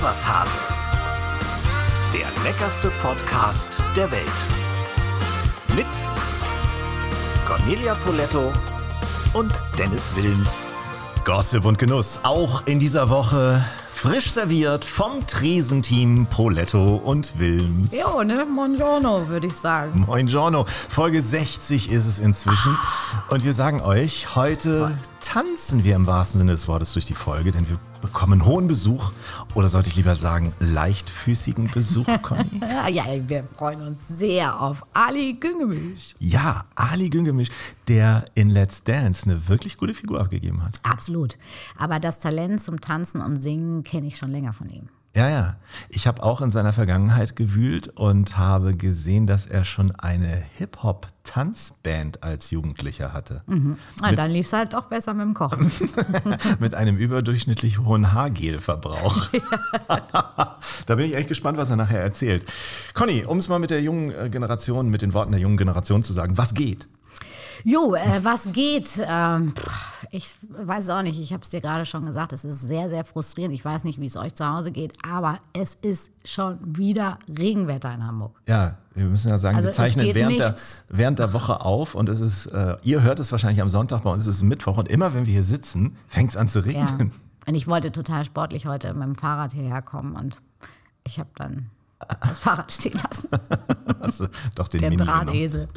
Was Hase. Der leckerste Podcast der Welt. Mit Cornelia Poletto und Dennis Wilms. Gossip und Genuss auch in dieser Woche frisch serviert vom Tresenteam Poletto und Wilms. Jo, ne? Buongiorno, würde ich sagen. Buongiorno. Folge 60 ist es inzwischen. Und wir sagen euch, heute tanzen wir im wahrsten Sinne des Wortes durch die Folge, denn wir bekommen hohen Besuch. Oder sollte ich lieber sagen, leichtfüßigen Besuch, Conny? Ja, ja, wir freuen uns sehr auf Ali Güngemisch. ja, Ali Güngemisch, der in Let's Dance eine wirklich gute Figur abgegeben hat. Absolut. Aber das Talent zum Tanzen und Singen kenne ich schon länger von ihm. Ja, ja. Ich habe auch in seiner Vergangenheit gewühlt und habe gesehen, dass er schon eine Hip-Hop-Tanzband als Jugendlicher hatte. Na, dann lief es halt doch besser mit dem Kochen. Mit einem überdurchschnittlich hohen Haargelverbrauch. da bin ich echt gespannt, was er nachher erzählt. Conny, um es mal mit der jungen äh, Generation, mit den Worten der jungen Generation zu sagen, was geht? Jo, äh, was geht? Ähm, ich weiß auch nicht, ich habe es dir gerade schon gesagt, es ist sehr, sehr frustrierend. Ich weiß nicht, wie es euch zu Hause geht, aber es ist schon wieder Regenwetter in Hamburg. Ja, wir müssen ja sagen, Also wir zeichnen während der, während der Woche auf und es ist, äh, ihr hört es wahrscheinlich am Sonntag, bei uns ist es Mittwoch und immer wenn wir hier sitzen, fängt es an zu Ja. regnen. Und ich wollte total sportlich heute mit dem Fahrrad hierher kommen und ich habe dann das Fahrrad stehen lassen. Hast du Doch den Der Mini genommen.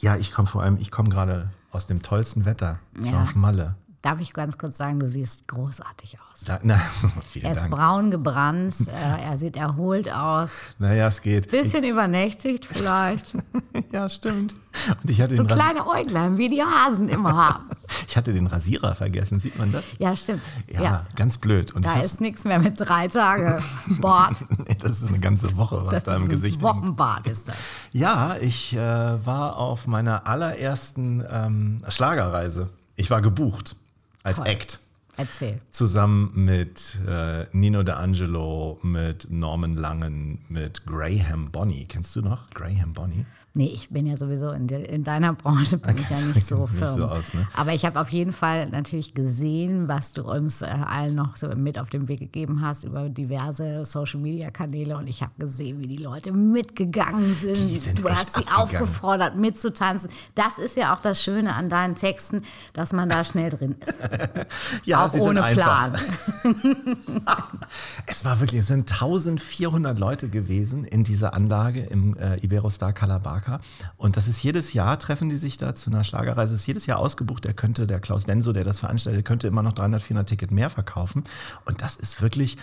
Ja, ich komme vor allem, ich komme gerade aus dem tollsten Wetter Ja. auf Malle. Darf ich ganz kurz sagen, du siehst großartig aus. Da, na, Er ist Dank. braun gebrannt, äh, er sieht erholt aus. Naja, es geht. Bisschen übernächtigt vielleicht. Ja, stimmt. Und ich hatte, So kleine Äuglein, wie die Hasen immer haben. ich hatte den Rasierer vergessen, sieht man das? Ja, stimmt. Ja, Ja, ganz blöd. Und ich da ist nichts mehr mit drei Tage Bart. Das ist eine ganze Woche, was Das da im ist Gesicht ein hängt. Wochenbart ist das. Ja, ich äh, war auf meiner allerersten ähm, Schlagerreise. Ich war gebucht als Toll. Act. Erzähl. Zusammen mit äh, Nino D'Angelo, mit Norman Langen, mit Graham Bonny. Kennst du noch Graham Bonny? Nee, ich bin ja sowieso in, der, in deiner Branche bin ich ja nicht so Nicht firm. so aus, ne? Aber ich habe auf jeden Fall natürlich gesehen, was du uns äh, allen noch so mit auf den Weg gegeben hast über diverse Social Media Kanäle und ich habe gesehen, wie die Leute mitgegangen sind. Sind du hast sie aufgefordert mitzutanzen. Das ist ja auch das Schöne an deinen Texten, dass man da schnell drin ist. Ja, auch ohne. Plan. Es war wirklich, es sind 1400 Leute gewesen in dieser Anlage im äh, Iberostar Calabaca. Und das ist jedes Jahr, treffen die sich da zu einer Schlagerreise, ist jedes Jahr ausgebucht. Der könnte, der Klaus Denso, der das veranstaltet, könnte immer noch 300, 400 Ticket mehr verkaufen. Und das ist wirklich,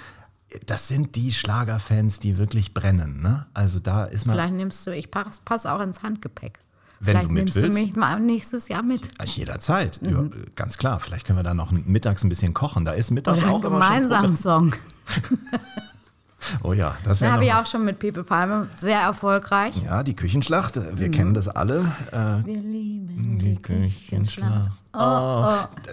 das sind die Schlagerfans, die wirklich brennen. Ne? Also da ist man, Vielleicht nimmst du, ich pass, pass auch ins Handgepäck. Wenn Vielleicht du mit nimmst willst. du mich mal nächstes Jahr mit. Jederzeit, ja, ganz klar. Vielleicht können wir da noch mittags ein bisschen kochen. Da ist mittags Oder auch einen immer schon gemeinsamen Song. Oh ja, das Da wäre habe ich auch schon mit Pepe Palme sehr erfolgreich. Ja, die Küchenschlacht, wir kennen das alle. Äh, Wir lieben Die Küchenschlacht. Oh,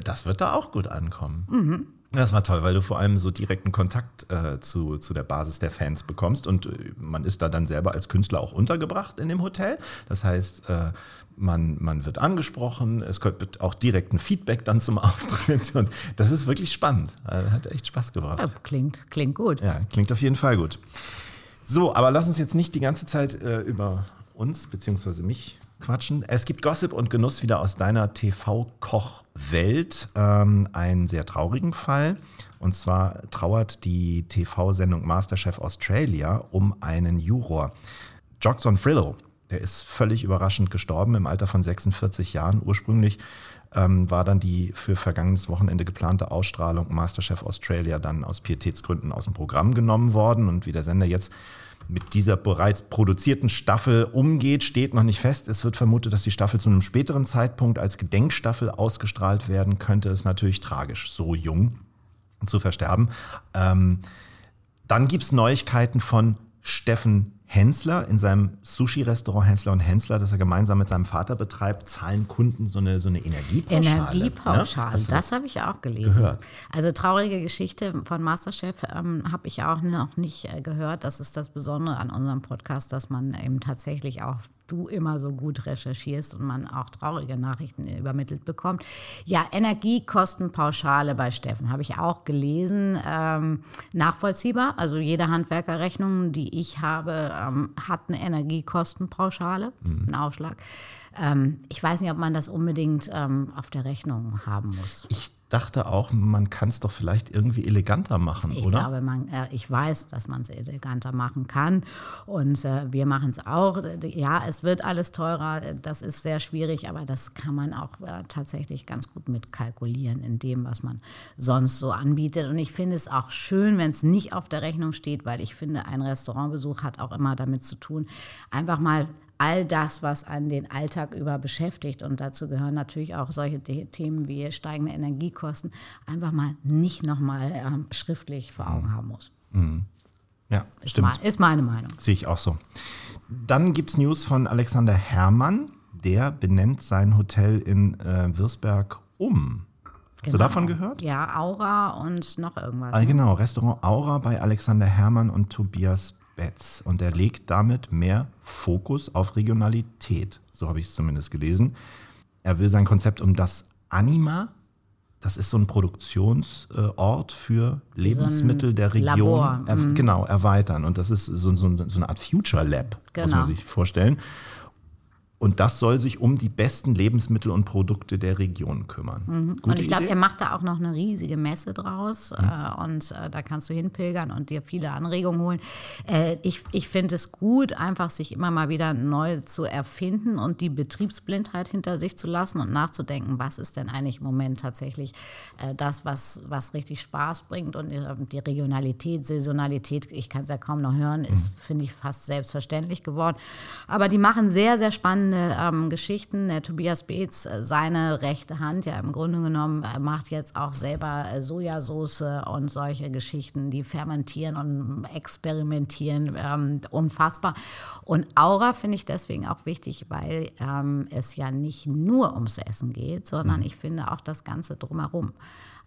Das wird da auch gut ankommen. Das war toll, weil du vor allem so direkten Kontakt äh, zu, zu der Basis der Fans bekommst und äh, man ist da dann selber als Künstler auch untergebracht in dem Hotel. Das heißt, äh, man, man wird angesprochen, es kommt auch direkt ein Feedback dann zum Auftritt und das ist wirklich spannend. Also, Hat echt Spaß gebracht. Ja, klingt, klingt gut. Ja, klingt auf jeden Fall gut. So, aber lass uns jetzt nicht die ganze Zeit äh, über uns bzw. mich quatschen. Es gibt Gossip und Genuss wieder aus deiner TV-Koch-Welt. Ähm, einen sehr traurigen Fall. Und zwar trauert die TV-Sendung Masterchef Australia um einen Juror. Jockson Frillo, der ist völlig überraschend gestorben im Alter von 46 Jahren. Ursprünglich ähm, war dann die für vergangenes Wochenende geplante Ausstrahlung Masterchef Australia dann aus Pietätsgründen aus dem Programm genommen worden. Und wie der Sender jetzt mit dieser bereits produzierten Staffel umgeht, steht noch nicht fest. Es wird vermutet, dass die Staffel zu einem späteren Zeitpunkt als Gedenkstaffel ausgestrahlt werden könnte. Ist natürlich tragisch, so jung zu versterben. Ähm, dann gibt es Neuigkeiten von Steffen Hensler in seinem Sushi-Restaurant Hensler und Hensler, das er gemeinsam mit seinem Vater betreibt, zahlen Kunden so eine, so eine Energiepauschale. Energiepauschale, ne? das habe ich auch gelesen. gehört? Also traurige Geschichte von Masterchef ähm, habe ich auch noch nicht äh, gehört. Das ist das Besondere an unserem Podcast, dass man eben tatsächlich auch du immer so gut recherchierst und man auch traurige Nachrichten übermittelt bekommt. Ja, Energiekostenpauschale bei Steffen habe ich auch gelesen. Ähm, nachvollziehbar. Also jede Handwerkerrechnung, die ich habe, ähm, hat eine Energiekostenpauschale, einen Aufschlag. Ähm, ich weiß nicht, ob man das unbedingt ähm, auf der Rechnung haben muss. Ich dachte auch, man kann es doch vielleicht irgendwie eleganter machen, Ich oder? glaube, man, äh, ich weiß, dass man es eleganter machen kann und äh, wir machen es auch. Ja, es wird alles teurer, das ist sehr schwierig, aber das kann man auch äh, tatsächlich ganz gut mitkalkulieren in dem, was man sonst so anbietet. Und ich finde es auch schön, wenn es nicht auf der Rechnung steht, weil ich finde, ein Restaurantbesuch hat auch immer damit zu tun, einfach mal all das, was einen den Alltag über beschäftigt. Und dazu gehören natürlich auch solche The Themen wie steigende Energiekosten, einfach mal nicht nochmal ähm, schriftlich vor Augen haben muss. ja, Ist, stimmt. me- ist meine Meinung. Sehe ich auch so. Dann gibt es News von Alexander Herrmann. Der benennt sein Hotel in äh, Wirsberg um. Hast du Genau. davon gehört? Ja, Aura und noch irgendwas. Ah, ne? genau, Restaurant Aura bei Alexander Herrmann und Tobias Betz. Und er legt damit mehr Fokus auf Regionalität. So habe ich es zumindest gelesen. Er will sein Konzept um das Anima, das ist so ein Produktionsort für Lebensmittel der Region, Labor, mhm. er, genau, erweitern. Und das ist so, so, so eine Art Future Lab, muss Genau. man sich vorstellen. Und das soll sich um die besten Lebensmittel und Produkte der Region kümmern. Und Gute ich glaube, er macht da auch noch eine riesige Messe draus äh, und äh, da kannst du hinpilgern und dir viele Anregungen holen. Äh, ich ich finde es gut, einfach sich immer mal wieder neu zu erfinden und die Betriebsblindheit hinter sich zu lassen und nachzudenken, was ist denn eigentlich im Moment tatsächlich äh, das, was, was richtig Spaß bringt und äh, die Regionalität, Saisonalität, ich kann es ja kaum noch hören, ist, finde ich, fast selbstverständlich geworden. Aber die machen sehr, sehr spannende ähm, Geschichten. Der Tobias Beetz, äh, seine rechte Hand, ja im Grunde genommen, äh, macht jetzt auch selber äh, Sojasauce und solche Geschichten, die fermentieren und experimentieren. Ähm, unfassbar. Und Aura finde ich deswegen auch wichtig, weil ähm, es ja nicht nur ums Essen geht, sondern ich finde auch das Ganze drumherum.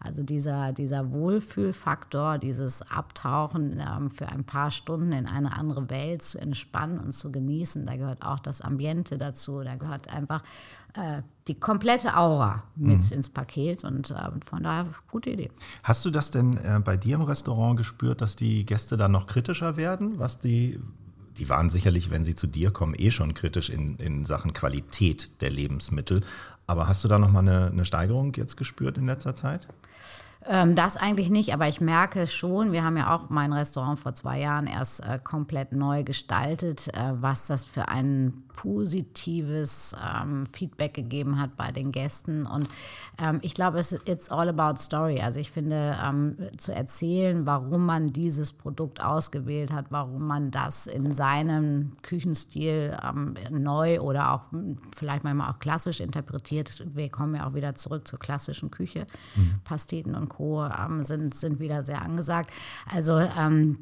Also dieser, dieser Wohlfühlfaktor, dieses Abtauchen ähm, für ein paar Stunden in eine andere Welt zu entspannen und zu genießen, da gehört auch das Ambiente dazu, da gehört einfach äh, die komplette Aura mit ins Paket und äh, von daher gute Idee. Hast du das denn äh, bei dir im Restaurant gespürt, dass die Gäste dann noch kritischer werden? Was die, die waren sicherlich, wenn sie zu dir kommen, eh schon kritisch in, in Sachen Qualität der Lebensmittel. Aber hast du da nochmal eine, eine Steigerung jetzt gespürt in letzter Zeit? Ähm, das eigentlich nicht, aber ich merke schon, wir haben ja auch mein Restaurant vor zwei Jahren erst äh, komplett neu gestaltet, äh, was das für ein positives ähm, Feedback gegeben hat bei den Gästen. Und ähm, ich glaube, es it's all about story. Also ich finde, ähm, zu erzählen, warum man dieses Produkt ausgewählt hat, warum man das in seinem Küchenstil ähm, neu oder auch hm, vielleicht manchmal auch klassisch interpretiert. Wir kommen ja auch wieder zurück zur klassischen Küche. Pasteten und Co. Ähm, sind, sind wieder sehr angesagt. Also ähm,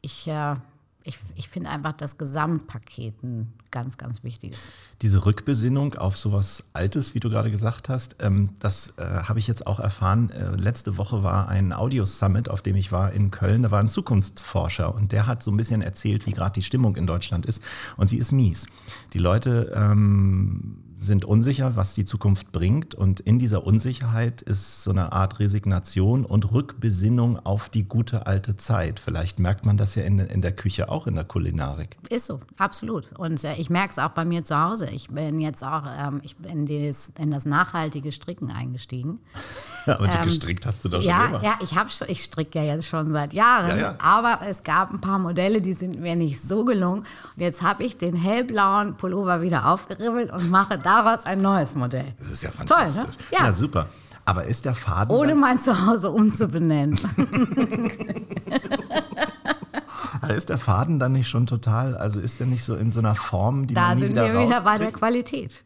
ich, äh, ich, ich finde einfach das Gesamtpaket ein ganz, ganz wichtiges. Diese Rückbesinnung auf sowas Altes, wie du gerade gesagt hast, ähm, das äh, habe ich jetzt auch erfahren. Äh, letzte Woche war ein Audio-Summit, auf dem ich war in Köln. Da war ein Zukunftsforscher und der hat so ein bisschen erzählt, wie gerade die Stimmung in Deutschland ist. Und sie ist mies. Die Leute ähm, sind unsicher, was die Zukunft bringt. Und in dieser Unsicherheit ist so eine Art Resignation und Rückbesinnung auf die gute alte Zeit. Vielleicht merkt man das ja in, in der Küche auch, in der Kulinarik. Ist so, absolut. Und äh, ich merke es auch bei mir zu Hause. Ich bin jetzt auch ähm, ich bin in, das, in das nachhaltige Stricken eingestiegen. Aber die gestrickt hast du doch schon Ja, immer. ja, ich habe schon, ich stricke ja jetzt schon seit Jahren, Ja, ja. aber es gab ein paar Modelle, die sind mir nicht so gelungen. Und jetzt habe ich den hellblauen Pullover wieder aufgeribbelt und mache daraus ein neues Modell. Das ist ja Toll, fantastisch. ne? Ja. super. Aber ist der Faden, Ohne mein Zuhause umzubenennen. ist der Faden dann nicht schon total, also ist der nicht so in so einer Form, die Da man nie sind wieder wir wieder bei der? Qualität.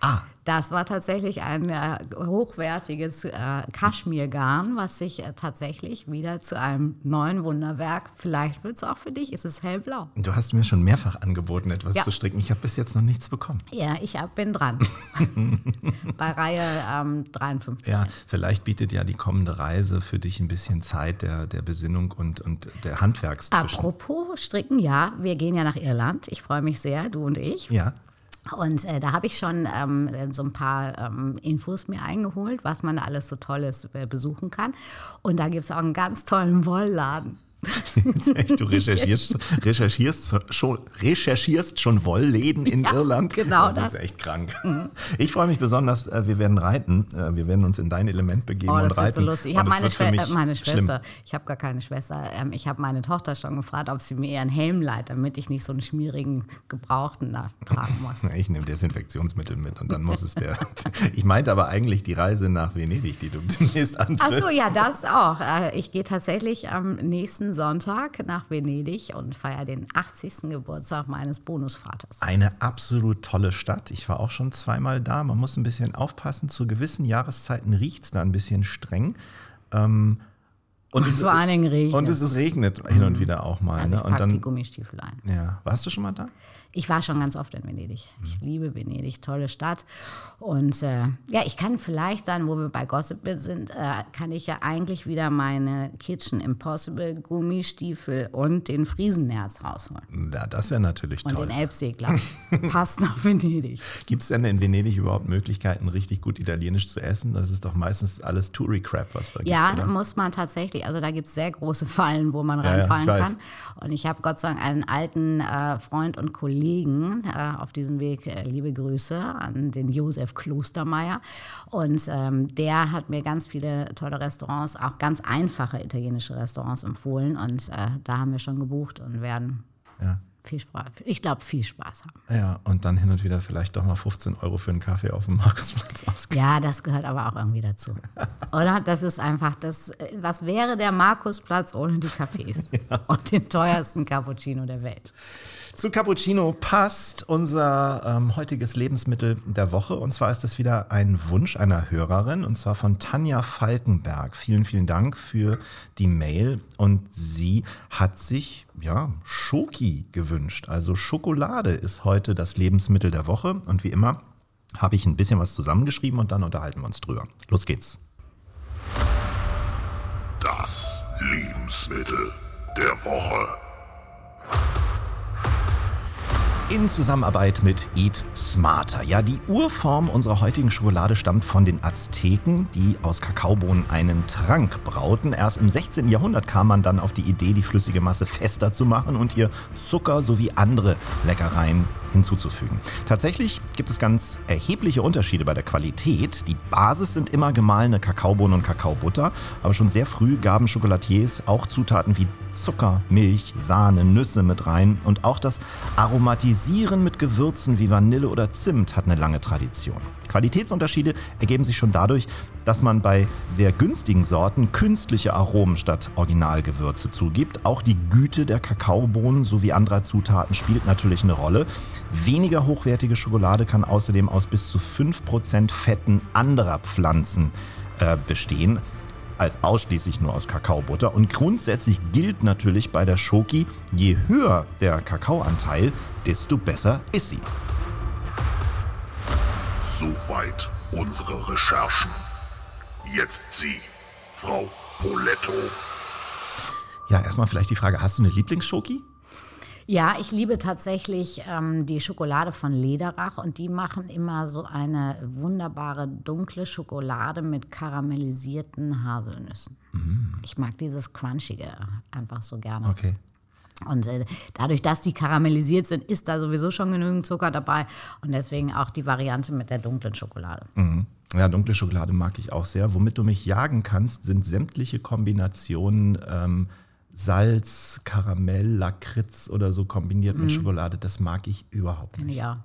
Ah, Das war tatsächlich ein äh, hochwertiges äh, Kaschmirgarn, was sich äh, tatsächlich wieder zu einem neuen Wunderwerk, vielleicht wird es auch für dich, ist es hellblau. Du hast mir schon mehrfach angeboten, etwas Ja. zu stricken. Ich habe bis jetzt noch nichts bekommen. Ja, ich hab- bin dran. Bei Reihe ähm, 53. Ja, vielleicht bietet ja die kommende Reise für dich ein bisschen Zeit der, der Besinnung und, und der Handwerks zwischen. Apropos Stricken, ja, wir gehen ja nach Irland. Ich freue mich sehr, du und ich. Ja, Und äh, da habe ich schon ähm, so ein paar ähm, Infos mir eingeholt, was man alles so Tolles äh, besuchen kann. Und da gibt es auch einen ganz tollen Wollladen. Du recherchierst, recherchierst, schon, recherchierst schon Wollläden in Ja, Irland. genau das. das. ist echt krank. Ich freue mich besonders, äh, wir werden reiten. Äh, Wir werden uns in dein Element begeben Oh, und das wird reiten. so lustig. Ich Und habe meine, Schwe äh, meine schlimm. Schwester, ich habe gar keine Schwester, ähm, ich habe meine Tochter schon gefragt, ob sie mir einen Helm leiht, damit ich nicht so einen schmierigen Gebrauchten da tragen muss. Ich nehme Desinfektionsmittel mit und dann muss es der. Ich meinte aber eigentlich die Reise nach Venedig, die du demnächst antrittst. Ach so, ja, das auch. Ich gehe tatsächlich am nächsten Sonntag nach Venedig und feiere den 80. Geburtstag meines Bonusvaters. Eine absolut tolle Stadt. Ich war auch schon zweimal da. Man muss ein bisschen aufpassen. Zu gewissen Jahreszeiten riecht es da ein bisschen streng. Ähm, und, es, Vor allen Dingen regnet und es regnet hin und wieder auch mal. Also ne? ich Und packe die dann, Gummistiefel ein. ja. Warst du schon mal da? Ich war schon ganz oft in Venedig. Ich liebe Venedig, tolle Stadt. Und äh, ja, ich kann vielleicht dann, wo wir bei Gossip sind, äh, kann ich ja eigentlich wieder meine Kitchen Impossible Gummistiefel und den Friesennerz rausholen. Ja, das wäre natürlich Und toll. den Elbsegler. Passt nach Venedig. Gibt es denn in Venedig überhaupt Möglichkeiten, richtig gut Italienisch zu essen? Das ist doch meistens alles Touri-Crap, was da Ja, gibt. da Oder? muss man tatsächlich, also da gibt es sehr große Fallen, wo man Ja, ja, reinfallen weiß. kann. Und ich habe Gott sei Dank einen alten äh, Freund und Kollegen äh, auf diesem Weg, äh, liebe Grüße an den Josef Klostermeier. Und ähm, der hat mir ganz viele tolle Restaurants, auch ganz einfache italienische Restaurants empfohlen. Und äh, da haben wir schon gebucht und werden Ja. viel Spaß, ich glaube, viel Spaß haben. ja, und dann hin und wieder vielleicht doch mal 15 Euro für einen Kaffee auf dem Markusplatz ausgeben. Ja, das gehört aber auch irgendwie dazu. Oder? Das ist einfach das, äh, was wäre der Markusplatz ohne die Cafés und den teuersten Cappuccino der Welt? Zu Cappuccino passt unser ähm, heutiges Lebensmittel der Woche. Und zwar ist es wieder ein Wunsch einer Hörerin, und zwar von Tanja Falkenberg. Vielen, vielen Dank für die Mail. Und sie hat sich, ja, Schoki gewünscht. Also Schokolade ist heute das Lebensmittel der Woche. Und wie immer habe ich ein bisschen was zusammengeschrieben und dann unterhalten wir uns drüber. Los geht's. Das Lebensmittel der Woche. In Zusammenarbeit mit Eat Smarter. Ja, die Urform unserer heutigen Schokolade stammt von den Azteken, die aus Kakaobohnen einen Trank brauten. Erst im 16. Jahrhundert kam man dann auf die Idee, die flüssige Masse fester zu machen und ihr Zucker sowie andere Leckereien hinzuzufügen. Tatsächlich gibt es ganz erhebliche Unterschiede bei der Qualität. Die Basis sind immer gemahlene Kakaobohnen und Kakaobutter, aber schon sehr früh gaben Chocolatiers auch Zutaten wie Zucker, Milch, Sahne, Nüsse mit rein und auch das Aromatisieren mit Gewürzen wie Vanille oder Zimt hat eine lange Tradition. Qualitätsunterschiede ergeben sich schon dadurch, dass man bei sehr günstigen Sorten künstliche Aromen statt Originalgewürze zugibt. Auch die Güte der Kakaobohnen sowie anderer Zutaten spielt natürlich eine Rolle. Weniger hochwertige Schokolade kann außerdem aus bis zu 5% Fetten anderer Pflanzen äh, bestehen als ausschließlich nur aus Kakaobutter. Und grundsätzlich gilt natürlich bei der Schoki, je höher der Kakaoanteil, desto besser ist sie. Soweit unsere Recherchen. Jetzt Sie, Frau Poletto. Ja, erstmal vielleicht die Frage, hast du eine Lieblingsschoki? Ja, ich liebe tatsächlich ähm, die Schokolade von Lederach und die machen immer so eine wunderbare dunkle Schokolade mit karamellisierten Haselnüssen. Ich mag dieses Crunchige einfach so gerne. Okay. Und äh, dadurch, dass die karamellisiert sind, ist da sowieso schon genügend Zucker dabei und deswegen auch die Variante mit der dunklen Schokolade. Ja, dunkle Schokolade mag ich auch sehr. Womit du mich jagen kannst, sind sämtliche Kombinationen ähm, Salz, Karamell, Lakritz oder so kombiniert mit Schokolade. Das mag ich überhaupt nicht. Ja.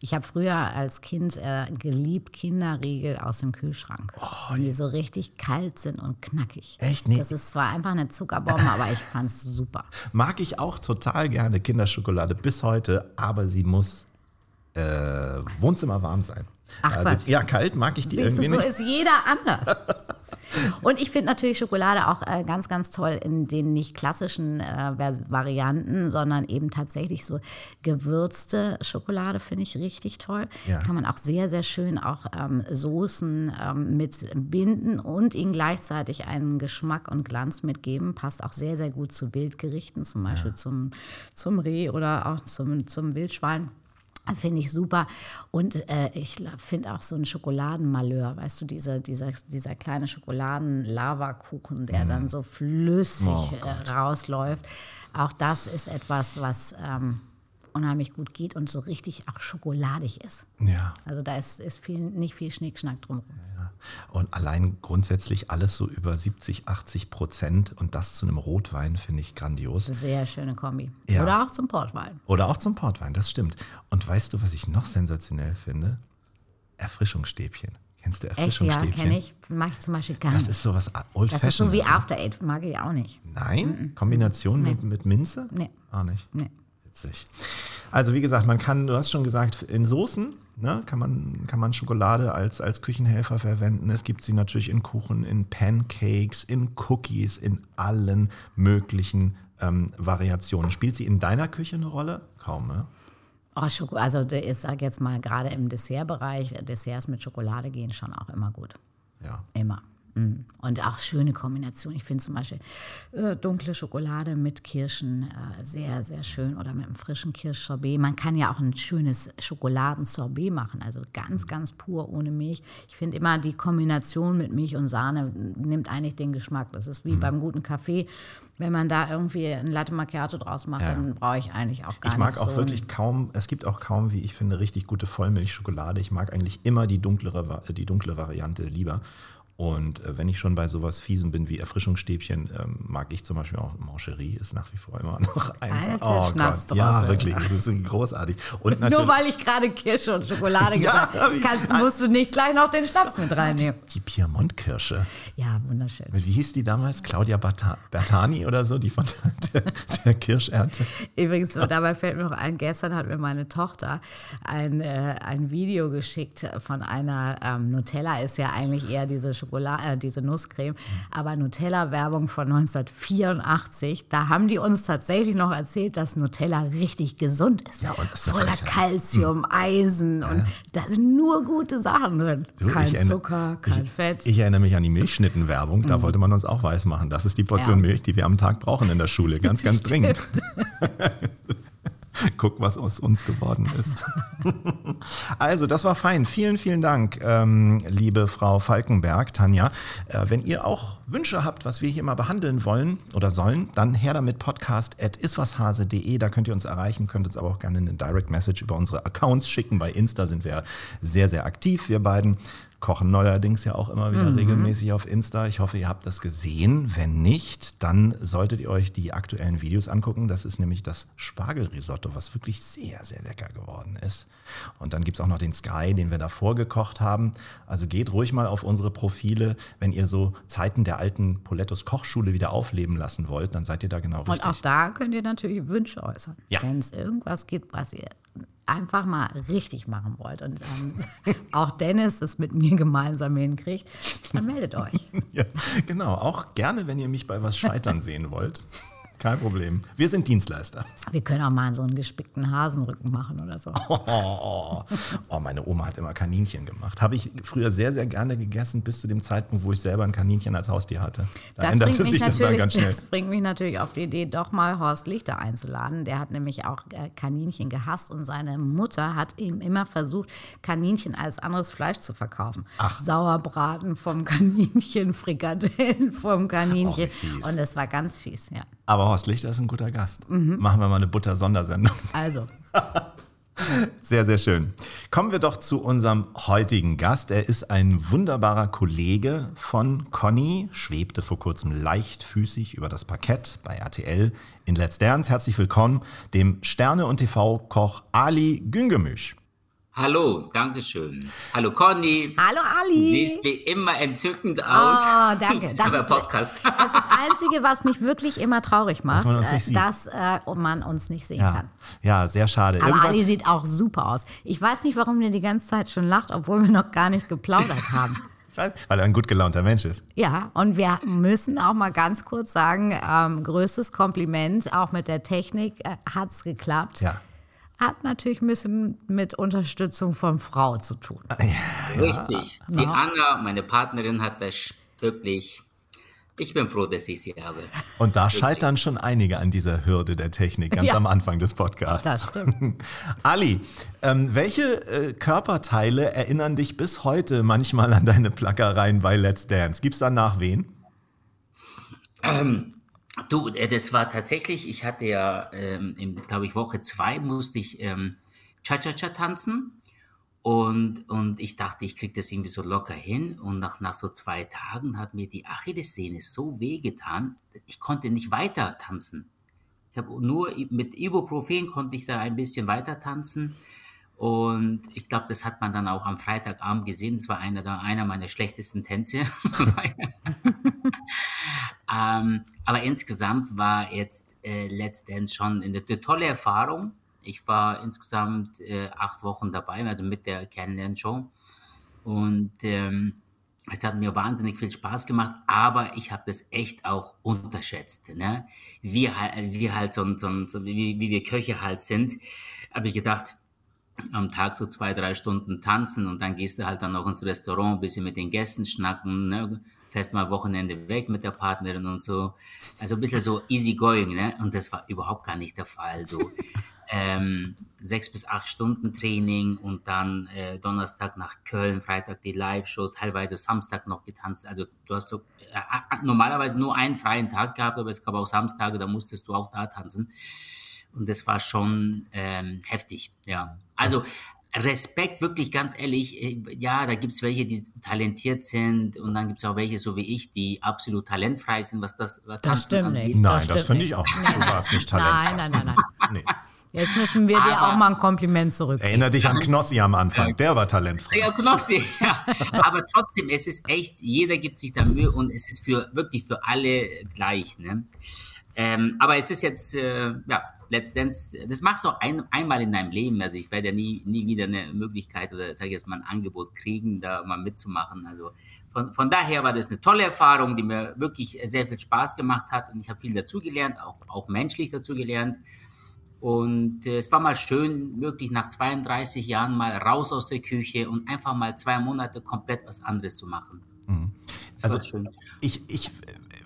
Ich habe früher als Kind äh, geliebt Kinderriegel aus dem Kühlschrank, Wenn die so richtig kalt sind und knackig. Echt? Nee. Das ist zwar einfach eine Zuckerbombe, aber ich fand's super. Mag ich auch total gerne Kinderschokolade bis heute, aber sie muss äh, Wohnzimmer warm sein. Ach, also, Quatsch. ja, kalt mag ich die Siehst du, irgendwie so nicht. ist jeder anders. Und ich finde natürlich Schokolade auch äh, ganz, ganz toll in den nicht klassischen äh, Varianten, sondern eben tatsächlich so gewürzte Schokolade finde ich richtig toll. Ja. Kann man auch sehr, sehr schön auch ähm, Soßen ähm, mit binden und ihnen gleichzeitig einen Geschmack und Glanz mitgeben. Passt auch sehr, sehr gut zu Wildgerichten, zum Beispiel zum, zum Reh oder auch zum, zum Wildschwein. Finde ich super. Und äh, ich finde auch so ein Schokoladenmalheur, weißt du, dieser, dieser, dieser kleine Schokoladen-Lavakuchen, der dann so flüssig Oh äh, rausläuft. Auch das ist etwas, was ähm, unheimlich gut geht und so richtig auch schokoladig ist. Ja. Also da ist, ist viel, nicht viel Schnickschnack drumherum. Und allein grundsätzlich alles so über 70, 80 Prozent und das zu einem Rotwein finde ich grandios. Sehr schöne Kombi. Ja. Oder auch zum Portwein. Oder auch zum Portwein, das stimmt. Und weißt du, was ich noch sensationell finde? Erfrischungsstäbchen. Kennst du Echt, ja, Erfrischungsstäbchen? kenne ich. Mag ich zum Beispiel gar Das nicht. ist sowas Old Das ist so wie. After Eight, mag ich auch nicht. Nein? Kombination mit, mit Minze? Nee. Auch nicht. Nee. Witzig. Also wie gesagt, man kann, du hast schon gesagt, in Soßen ne, kann, man, kann man Schokolade als, als Küchenhelfer verwenden. Es gibt sie natürlich in Kuchen, in Pancakes, in Cookies, in allen möglichen ähm, Variationen. Spielt sie in deiner Küche eine Rolle? Kaum, ne? Oh, Schoko, also ich sage jetzt mal, gerade im Dessertbereich, Desserts mit Schokolade gehen schon auch immer gut. Ja. Immer. Mm. Und auch schöne Kombination. Ich finde zum Beispiel äh, dunkle Schokolade mit Kirschen äh, sehr, sehr schön oder mit einem frischen Kirschsorbet. Man kann ja auch ein schönes Schokoladensorbet machen, also ganz, ganz pur ohne Milch. Ich finde immer die Kombination mit Milch und Sahne nimmt eigentlich den Geschmack. Das ist wie Mhm. beim guten Kaffee. Wenn man da irgendwie ein Latte Macchiato draus macht, Ja. dann brauche ich eigentlich auch gar Ich mag nicht auch so wirklich kaum, es gibt auch kaum, wie ich finde, richtig gute Vollmilchschokolade. Ich mag eigentlich immer die dunklere, Va- die dunkle Variante lieber. Und äh, wenn ich schon bei sowas Fiesem bin wie Erfrischungsstäbchen, ähm, mag ich zum Beispiel auch Mancherie, ist nach wie vor immer noch eins. Alte Schnapsdrossel. Ja, wirklich, das ist großartig. Und Nur weil ich gerade Kirsche und Schokolade Ja, gesagt ich- habe, kannst, musst du nicht gleich noch den Schnaps mit reinnehmen. die Piemont-Kirsche. Ja, wunderschön. Wie hieß die damals? Claudia Berta- Bertani oder so, die von der, der Kirschernte? Übrigens, dabei fällt mir noch ein, gestern hat mir meine Tochter ein, äh, ein Video geschickt von einer, ähm, Nutella ist ja eigentlich eher diese Schokolade, äh, diese Nusscreme, aber Nutella-Werbung von 1984, da haben die uns tatsächlich noch erzählt, dass Nutella richtig gesund ist. Ja, und ist Voller Frechheit. Calcium, Eisen und da sind nur gute Sachen drin. Du, kein Zucker, kein ich, Fett. Ich erinnere mich an die Milchschnittenwerbung. Da wollte man uns auch weismachen. Das ist die Portion Mhm. Ja. Milch, die wir am Tag brauchen in der Schule. Ganz, ganz dringend. Guck, was aus uns geworden ist. also, das war fein. Vielen, vielen Dank, ähm, liebe Frau Falkenberg, Tanja. Äh, wenn ihr auch Wünsche habt, was wir hier mal behandeln wollen oder sollen, dann her damit podcast at iswashase.de. Da könnt ihr uns erreichen, könnt uns aber auch gerne eine Direct Message über unsere Accounts schicken. Bei Insta sind wir sehr, sehr aktiv, wir beiden. Kochen neuerdings ja auch immer wieder regelmäßig auf Insta. Ich hoffe, ihr habt das gesehen. Wenn nicht, dann solltet ihr euch die aktuellen Videos angucken. Das ist nämlich das Spargelrisotto, was wirklich sehr, sehr lecker geworden ist. Und dann gibt es auch noch den Sky, den wir davor gekocht haben. Also geht ruhig mal auf unsere Profile, wenn ihr so Zeiten der alten Polettos Kochschule wieder aufleben lassen wollt, dann seid ihr da genau richtig. Und auch da könnt ihr natürlich Wünsche äußern. Ja. Wenn es irgendwas gibt, was ihr einfach mal richtig machen wollt und ähm, auch Dennis es mit mir gemeinsam hinkriegt, dann meldet euch. Ja, genau. Auch gerne, wenn ihr mich bei was scheitern sehen wollt. Kein Problem. Wir sind Dienstleister. Wir können auch mal so einen gespickten Hasenrücken machen oder so. Oh, oh, oh, meine Oma hat immer Kaninchen gemacht. Habe ich früher sehr, sehr gerne gegessen, bis zu dem Zeitpunkt, wo ich selber ein Kaninchen als Haustier hatte. Da Das änderte bringt, mich sich das dann natürlich, ganz schnell. das bringt mich natürlich auf die Idee, doch mal Horst Lichter einzuladen. Der hat nämlich auch äh, Kaninchen gehasst und seine Mutter hat ihm immer versucht, Kaninchen als anderes Fleisch zu verkaufen. Ach. Sauerbraten vom Kaninchen, Frikadellen vom Kaninchen. Oh, und es war ganz fies, ja. Aber Horst Lichter ist ein guter Gast. Mhm. Machen wir mal eine Butter-Sondersendung. Also, Sehr, sehr schön. Kommen wir doch zu unserem heutigen Gast. Er ist ein wunderbarer Kollege von Conny, schwebte vor kurzem leichtfüßig über das Parkett bei RTL in Let's Dance. Herzlich willkommen dem Sterne- und TV-Koch Ali Güngemüsch. Hallo, danke schön. Hallo Conny. Hallo Ali. Siehst wie immer entzückend aus. Oh, danke. Das ist Podcast. Das ist das Einzige, was mich wirklich immer traurig macht, man uns nicht äh, sieht. dass äh, man uns nicht sehen Ja, kann. ja sehr schade. Aber Irgendwann- Ali sieht auch super aus. Ich weiß nicht, warum der die ganze Zeit schon lacht, obwohl wir noch gar nicht geplaudert haben. Weiß, weil er ein gut gelaunter Mensch ist. Ja, und wir müssen auch mal ganz kurz sagen, ähm, größtes Kompliment, auch mit der Technik äh, hat es geklappt. Ja. Hat natürlich ein bisschen mit Unterstützung von Frau zu tun. Richtig. Die Anna, meine Partnerin, hat das wirklich. Ich bin froh, dass ich sie habe. Und da scheitern schon einige an dieser Hürde der Technik, ganz Ja. am Anfang des Podcasts. Das stimmt. Ali, ähm, welche äh, Körperteile erinnern dich bis heute manchmal an deine Plackereien bei Let's Dance? Gibt's da Nachwehen? Du, äh, das war tatsächlich, ich hatte ja, ähm, glaube ich, Woche zwei musste ich ähm, Cha-Cha-Cha tanzen. Und, und ich dachte, ich kriege das irgendwie so locker hin. Und nach, nach so zwei Tagen hat mir die Achillessehne so wehgetan, ich konnte nicht weiter tanzen. Ich habe nur mit Ibuprofen konnte ich da ein bisschen weiter tanzen. Und ich glaube, das hat man dann auch am Freitagabend gesehen. Das war einer, einer meiner schlechtesten Tänze. ähm, aber insgesamt war jetzt äh, Dance schon eine, eine tolle Erfahrung. Ich war insgesamt äh, acht Wochen dabei, also mit der Kennenlern-Show. Und ähm, es hat mir wahnsinnig viel Spaß gemacht, aber ich habe das echt auch unterschätzt. Ne? Halt- wie halt so, so, so wie, wie wir Köche halt sind, habe ich gedacht, am Tag so zwei, drei Stunden tanzen und dann gehst du halt dann noch ins Restaurant, ein bisschen mit den Gästen schnacken, ne? Fährst mal Wochenende weg mit der Partnerin und so. Also ein bisschen so easy going, ne? Und das war überhaupt gar nicht der Fall, du. ähm, sechs bis acht Stunden Training und dann äh, Donnerstag nach Köln, Freitag die Live-Show, teilweise Samstag noch getanzt. Also du hast so äh, normalerweise nur einen freien Tag gehabt, aber es gab auch Samstage, da musstest du auch da tanzen. Und das war schon ähm, heftig, ja. Also Respekt, wirklich ganz ehrlich, äh, ja, da gibt's welche, die talentiert sind und dann gibt's auch welche, so wie ich, die absolut talentfrei sind, was das was Das Tanzen stimmt angeht. nicht. Nein, das das, finde nicht. ich auch. Du warst nicht talentfrei. Nein, nein, nein, nein. Nee. Jetzt müssen wir dir Aber- auch mal ein Kompliment zurück. Erinner dich an Knossi am Anfang, der war talentfrei. Ja, Knossi, ja. Aber trotzdem, es ist echt, jeder gibt sich da Mühe und es ist für wirklich für alle gleich. Ne? Ähm, aber es ist jetzt, äh, ja, Dance, das machst du auch ein, einmal in deinem Leben. Also ich werde ja nie, nie wieder eine Möglichkeit oder sage ich jetzt mal ein Angebot kriegen, da mal mitzumachen. Also von, von daher war das eine tolle Erfahrung, die mir wirklich sehr viel Spaß gemacht hat und ich habe viel dazugelernt, auch, auch menschlich dazugelernt. Und äh, es war mal schön, wirklich nach 32 Jahren mal raus aus der Küche und einfach mal zwei Monate komplett was anderes zu machen. Das Also schön. ich, ich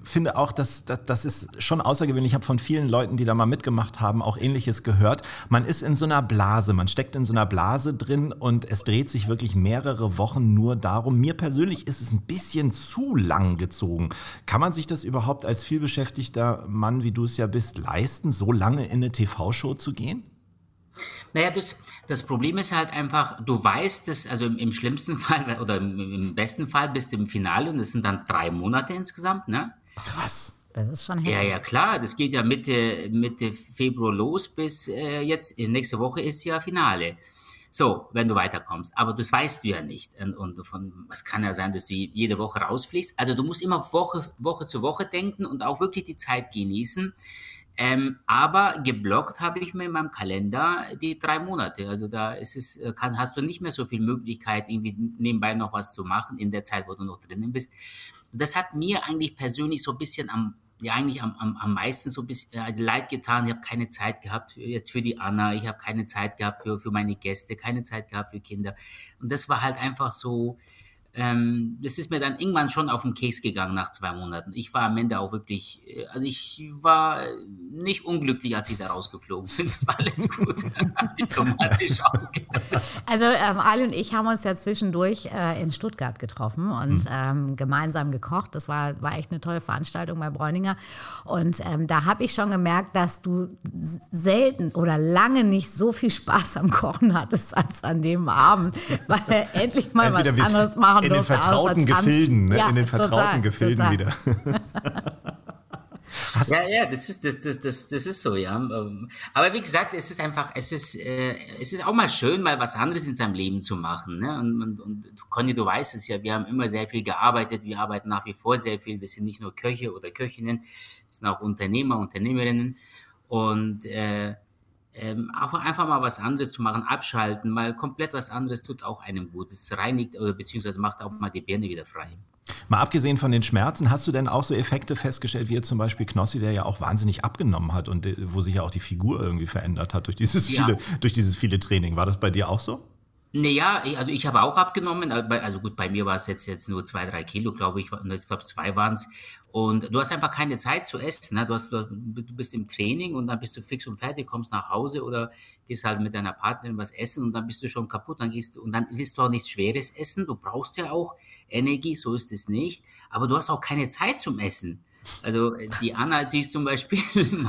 finde auch, dass, dass das ist schon außergewöhnlich. Ich habe von vielen Leuten, die da mal mitgemacht haben, auch ähnliches gehört. Man ist in so einer Blase, man steckt in so einer Blase drin und es dreht sich wirklich mehrere Wochen nur darum. Mir persönlich ist es ein bisschen zu lang gezogen. Kann man sich das überhaupt als vielbeschäftigter Mann, wie du es ja bist, leisten, so lange in eine TV-Show zu gehen? Naja, das, das Problem ist halt einfach, du weißt dass also im, im schlimmsten Fall oder im, im besten Fall bist du im Finale und das sind dann drei Monate insgesamt, ne? Krass. Das ist schon Ja, heftig. ja, klar, das geht ja Mitte, Mitte Februar los bis äh, jetzt, nächste Woche ist ja Finale. So, wenn du weiterkommst. Aber das weißt du ja nicht. Und, und von, es kann ja sein, dass du jede Woche rausfliegst. Also du musst immer Woche, Woche zu Woche denken und auch wirklich die Zeit genießen. Ähm, aber geblockt habe ich mir in meinem Kalender die drei Monate. Also da ist es, äh, kann, hast du nicht mehr so viel Möglichkeit, irgendwie nebenbei noch was zu machen in der Zeit, wo du noch drinnen bist. Das hat mir eigentlich persönlich so ein bisschen am, ja eigentlich am, am, am meisten so ein bisschen äh, leid getan. Ich habe keine Zeit gehabt für, jetzt für die Anna, ich habe keine Zeit gehabt für, für meine Gäste, keine Zeit gehabt für Kinder. Und das war halt einfach so, ähm, das ist mir dann irgendwann schon auf den Keks gegangen nach zwei Monaten. Ich war am Ende auch wirklich, äh, also ich war nicht unglücklich, als ich da rausgeflogen bin. Das war alles gut, diplomatisch ausgedrückt. Also ähm, Ali und ich haben uns ja zwischendurch äh, in Stuttgart getroffen und ähm, gemeinsam gekocht. Das war, war echt eine tolle Veranstaltung bei Bräuninger. Und ähm, da habe ich schon gemerkt, dass du selten oder lange nicht so viel Spaß am Kochen hattest als an dem Abend, weil er endlich mal Entweder was anderes machen in den durfte. außer vertrauten. Gefilden, ne? Ja, in den vertrauten total, Gefilden total. wieder. Ja, ja, das ist, das, das, das, das ist so, ja. Aber wie gesagt, es ist einfach, es ist, äh, es ist auch mal schön, mal was anderes in seinem Leben zu machen. Ne? Und, und, und Conny, du weißt es ja, wir haben immer sehr viel gearbeitet, wir arbeiten nach wie vor sehr viel. Wir sind nicht nur Köche oder Köchinnen, wir sind auch Unternehmer, Unternehmerinnen. Und äh, ähm, einfach mal was anderes zu machen, abschalten, mal komplett was anderes tut auch einem gut. Es reinigt oder beziehungsweise macht auch mal die Birne wieder frei. Mal abgesehen von den Schmerzen, hast du denn auch so Effekte festgestellt, wie jetzt zum Beispiel Knossi, der ja auch wahnsinnig abgenommen hat und wo sich ja auch die Figur irgendwie verändert hat durch dieses ja. viele, durch dieses viele Training. War das bei dir auch so? Naja, also ich habe auch abgenommen, also gut, bei mir war es jetzt, jetzt nur zwei, drei Kilo, glaube ich, ich glaube zwei waren es. Und du hast einfach keine Zeit zu essen. Ne? Du, hast, du bist im Training und dann bist du fix und fertig, kommst nach Hause oder gehst halt mit deiner Partnerin was essen und dann bist du schon kaputt. Dann gehst du, und dann willst du auch nichts Schweres essen. Du brauchst ja auch Energie, so ist es nicht. Aber du hast auch keine Zeit zum Essen. Also die Anna, die ist zum Beispiel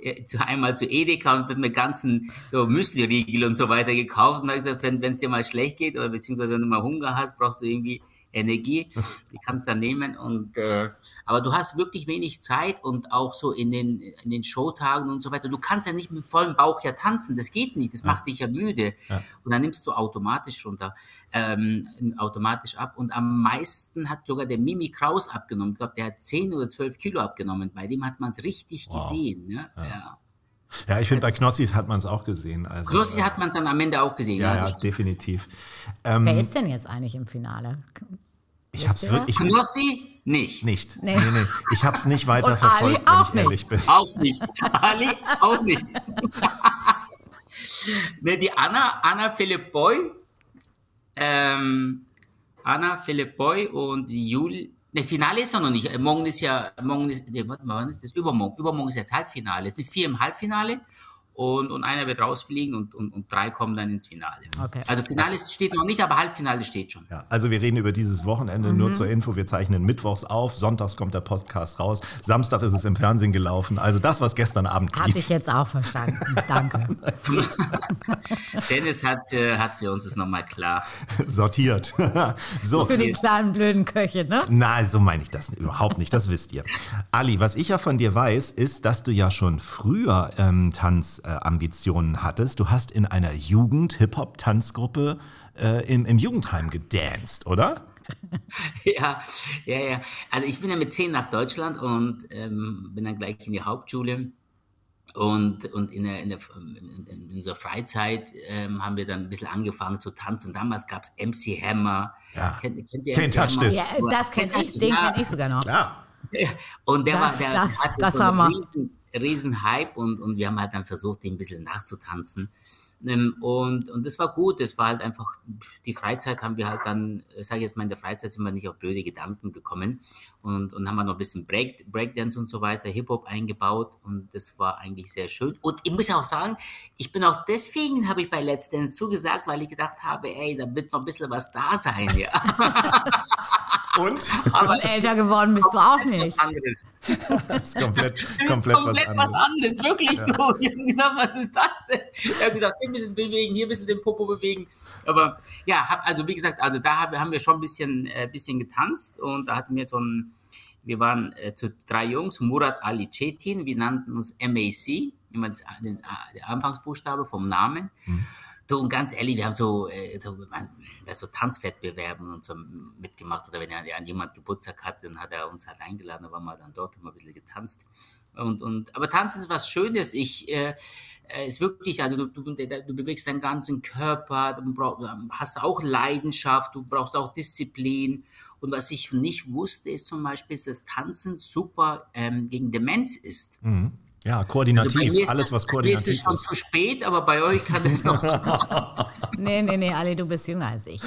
äh, einmal zu Edeka und hat mir ganzen so Müsli-Riegel und so weiter gekauft. Und hat gesagt, wenn es dir mal schlecht geht oder beziehungsweise wenn du mal Hunger hast, brauchst du irgendwie Energie, die kannst du dann nehmen und äh, aber du hast wirklich wenig Zeit und auch so in den in den Showtagen und so weiter. Du kannst ja nicht mit vollem Bauch ja tanzen, das geht nicht, das ja. macht dich ja müde ja. und dann nimmst du automatisch runter, ähm, automatisch ab und am meisten hat sogar der Mimi Kraus abgenommen. Ich glaube, der hat 10 oder 12 Kilo abgenommen. Bei dem hat man es richtig wow. gesehen. Ne? Ja. ja. Ja, ich finde, bei Knossis hat man es auch gesehen. Also, Knossi hat man es dann am Ende auch gesehen. Ja, ja, definitiv. Ähm, Wer ist denn jetzt eigentlich im Finale? Ich hab's wirklich. Knossi nicht. Nicht. Nee. Nee, nee. Ich hab's nicht weiter Und verfolgt, Ali auch wenn ich ehrlich bin. Auch nicht. Ali auch nicht. ne, die Anna, Anna Philipp Boy, ähm, Anna Philipp Boy und Jul. Ne, Finale ist ja noch nicht. Morgen ist ja, morgen ist, ne, warte mal, wann ist das? Übermorgen. Übermorgen ist jetzt Halbfinale. Es sind vier im Halbfinale und, und einer wird rausfliegen und, und, und drei kommen dann ins Finale. Okay. Also Finale steht noch nicht, aber Halbfinale steht schon. Ja, also wir reden über dieses Wochenende mhm. nur zur Info. Wir zeichnen mittwochs auf, sonntags kommt der Podcast raus, Samstag ist es im Fernsehen gelaufen. Also das, was gestern Abend. Habe ich jetzt auch verstanden. Danke. Dennis hat, äh, hat für uns das nochmal klar. Sortiert. so. Für die kleinen blöden Köche, ne? Nein, so meine ich das überhaupt nicht, das wisst ihr. Ali, was ich ja von dir weiß, ist, dass du ja schon früher ähm, Tanz Ambitionen hattest. Du hast in einer Jugend-Hip-Hop-Tanzgruppe äh, im, im Jugendheim gedanced, oder? ja, ja, ja. Also ich bin ja mit zehn nach Deutschland und ähm, bin dann gleich in die Hauptschule. Und, und in, der, in, der, in unserer Freizeit ähm, haben wir dann ein bisschen angefangen zu tanzen. Damals gab es MC Hammer. Ja. Kennt, kennt ihr MC Hammer? Ja, das kennt ich, den ja. kenne ich sogar noch. Ja. Und der das, war der das, hatte das so einen riesen, riesen Hype und, und wir haben halt dann versucht, den ein bisschen nachzutanzen. Ähm, und, und das war gut, das war halt einfach, die Freizeit haben wir halt dann, sage ich jetzt mal, in der Freizeit sind wir nicht auf blöde Gedanken gekommen und, und haben wir noch ein bisschen Break, Breakdance und so weiter, Hip-Hop eingebaut und das war eigentlich sehr schön. Und ich muss auch sagen, ich bin auch deswegen, habe ich bei Let's Dance zugesagt, weil ich gedacht habe, ey, da wird noch ein bisschen was da sein, ja. Und? Aber älter geworden bist du auch nicht. das ist komplett, das komplett, komplett was, was anderes. Wirklich, ja. du. Genau, was ist das denn? Ich habe gesagt, hier ein bisschen bewegen, hier ein bisschen den Popo bewegen. Aber ja, hab, also wie gesagt, also da haben wir schon ein bisschen, äh, bisschen getanzt und da hatten wir so ein, wir waren äh, zu drei Jungs, Murat Ali Cetin, wir nannten uns MAC, immer das, den, der Anfangsbuchstabe vom Namen. Mhm. Du, und ganz ehrlich, wir haben so, äh, so, so Tanzwettbewerben und so mitgemacht. Oder wenn ja, jemand Geburtstag hat, dann hat er uns halt eingeladen, da waren wir dann dort, haben wir ein bisschen getanzt. Und, und, aber Tanzen ist was Schönes. Ich, äh, äh ist wirklich, also du, du, du bewegst deinen ganzen Körper, du brauch, hast auch Leidenschaft, du brauchst auch Disziplin. Und was ich nicht wusste, ist zum Beispiel, dass Tanzen super ähm, gegen Demenz ist. Mhm. Ja, koordinativ, also alles was koordinativ ist. Es schon zu spät, aber bei euch kann es noch. nee, nee, nee, Ali, du bist jünger als ich.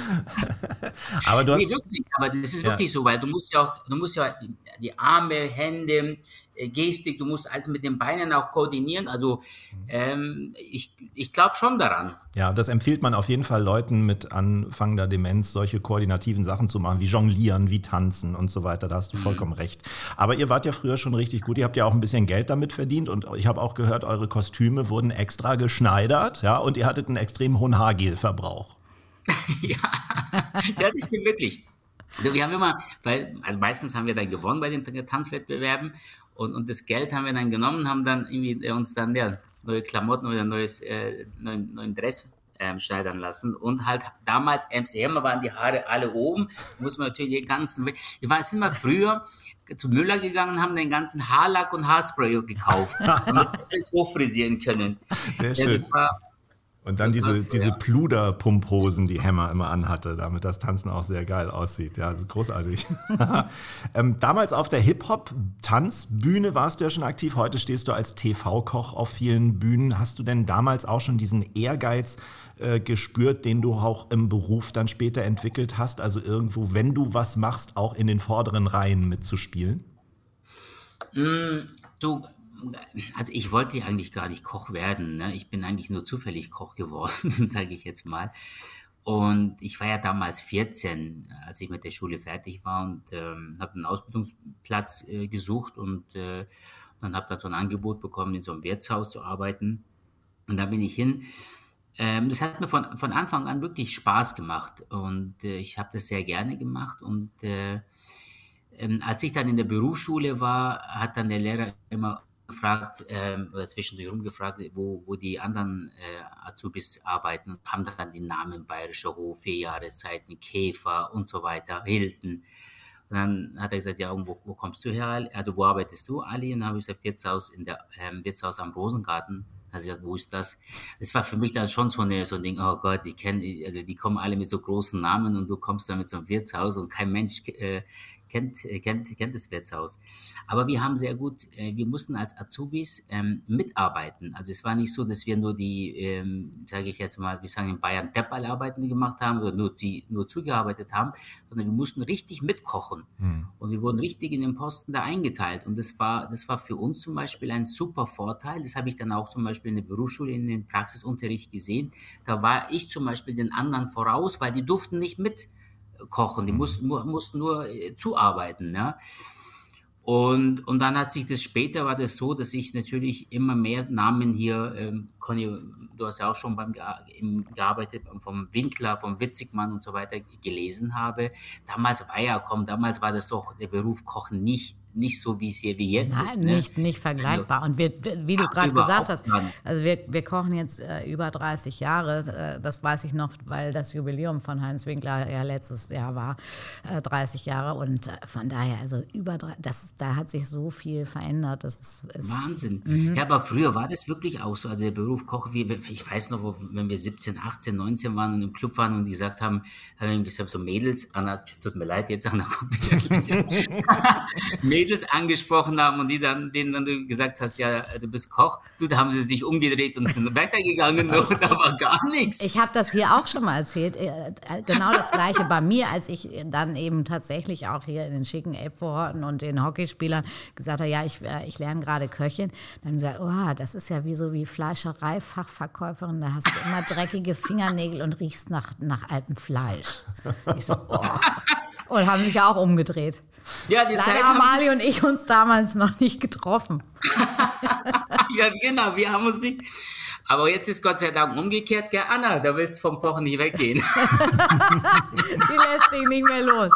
aber du hast. Nee, wirklich, aber das ist ja. wirklich so, weil du musst ja auch, du musst ja die, die Arme, Hände, Gestik, du musst alles mit den Beinen auch koordinieren. Also ähm, ich, ich glaube schon daran. Ja, das empfiehlt man auf jeden Fall Leuten mit anfangender Demenz, solche koordinativen Sachen zu machen, wie Jonglieren, wie Tanzen und so weiter. Da hast du mhm. vollkommen recht. Aber ihr wart ja früher schon richtig gut. Ihr habt ja auch ein bisschen Geld damit verdient und ich habe auch gehört, eure Kostüme wurden extra geschneidert, ja, und ihr hattet einen extrem hohen Haargelverbrauch. ja. ja, das stimmt wirklich. Also wir haben immer, weil, also meistens haben wir dann gewonnen bei den Tanzwettbewerben Und, und das Geld haben wir dann genommen, haben dann irgendwie uns dann ja, neue Klamotten oder neues, äh, neuen, neuen Dress ähm, schneidern lassen. Und halt damals MCM waren die Haare alle oben, muss man natürlich den ganzen, wir waren sind mal früher zu Müller gegangen, haben den ganzen Haarlack und Haarspray gekauft, damit wir alles hochfrisieren können. Sehr schön. Ja, das war, und dann diese, diese Pluder-Pumphosen, die Hammer immer anhatte, damit das Tanzen auch sehr geil aussieht. Ja, also großartig. ähm, damals auf der Hip-Hop-Tanzbühne warst du ja schon aktiv. Heute stehst du als TV-Koch auf vielen Bühnen. Hast du denn damals auch schon diesen Ehrgeiz äh, gespürt, den du auch im Beruf dann später entwickelt hast? Also irgendwo, wenn du was machst, auch in den vorderen Reihen mitzuspielen? Mm, du, also ich wollte eigentlich gar nicht Koch werden. Ne? Ich bin eigentlich nur zufällig Koch geworden, sage ich jetzt mal. Und ich war ja damals 14, als ich mit der Schule fertig war und ähm, habe einen Ausbildungsplatz äh, gesucht und äh, dann habe da so ein Angebot bekommen, in so einem Wirtshaus zu arbeiten. Und da bin ich hin. Ähm, das hat mir von, von Anfang an wirklich Spaß gemacht und äh, ich habe das sehr gerne gemacht. Und äh, ähm, als ich dann in der Berufsschule war, hat dann der Lehrer immer gefragt, oder zwischendurch rumgefragt, wo, wo die anderen äh, Azubis arbeiten, haben dann die Namen Bayerischer Hof, vier Jahreszeiten, Käfer und so weiter, Hilton. Und dann hat er gesagt, ja, wo, wo kommst du her? Also wo arbeitest du, Ali? Und dann habe ich gesagt, Wirtshaus in der ähm, Wirtshaus am Rosengarten. Also wo ist das? Das war für mich dann schon so, eine, so ein Ding, oh Gott, die kennen, also die kommen alle mit so großen Namen und du kommst dann mit so einem Wirtshaus und kein Mensch äh, kennt, äh, kennt, kennt das Wirtshaus. Aber wir haben sehr gut, äh, wir mussten als Azubis ähm, mitarbeiten. Also es war nicht so, dass wir nur die, ähm, sage ich jetzt mal, wir sagen in Bayern Depperlarbeiten gemacht haben oder nur die nur zugearbeitet haben, sondern wir mussten richtig mitkochen. Mhm. Und wir wurden richtig in den Posten da eingeteilt. Und das war, das war für uns zum Beispiel ein super Vorteil. Das habe ich dann auch zum Beispiel in der Berufsschule, in den Praxisunterricht gesehen. Da war ich zum Beispiel den anderen voraus, weil die durften nicht mit kochen, die mussten nur, mussten nur äh, zuarbeiten. Ne? Und, und dann hat sich das später war das so, dass ich natürlich immer mehr Namen hier, ähm, Conny, du hast ja auch schon beim im, gearbeitet, vom Winkler, vom Witzigmann und so weiter gelesen habe. Damals war ja, komm, damals war das doch der Beruf Kochen nicht nicht so, wie es hier wie jetzt Nein, ist. Ne? Nicht, nicht vergleichbar. Und wir, wie du gerade gesagt hast, also wir, wir kochen jetzt äh, über 30 Jahre. Äh, das weiß ich noch, weil das Jubiläum von Heinz Winkler ja letztes Jahr war, äh, 30 Jahre. Und äh, von daher, also über das, da hat sich so viel verändert. Das ist, ist Wahnsinn. Mhm. Ja, aber früher war das wirklich auch so. Also der Beruf Koch, wie, ich weiß noch, wenn wir 17, 18, 19 waren und im Club waren und die gesagt haben, haben wir so Mädels, Anna, tut mir leid jetzt, Anna, guck mich Mädels Mädels angesprochen haben und die dann, denen dann du gesagt hast, ja, du bist Koch, du, da haben sie sich umgedreht und sind weitergegangen und da war gar nichts. Ich habe das hier auch schon mal erzählt. Äh, genau das Gleiche bei mir, als ich dann eben tatsächlich auch hier in den schicken Elbvororten und den Hockeyspielern gesagt habe, ja, ich, äh, ich lerne gerade Köchin. Dann haben sie gesagt, oh, das ist ja wie so wie Fleischerei-Fachverkäuferin, da hast du immer dreckige Fingernägel und riechst nach, nach altem Fleisch. Ich so, oh. Und haben sich ja auch umgedreht. Ja, die Leider Zeit haben Ali und ich uns damals noch nicht getroffen. ja, genau, wir haben uns nicht. Aber jetzt ist Gott sei Dank umgekehrt, gell, Anna, da wirst du vom Kochen nicht weggehen. Die lässt sich nicht mehr los.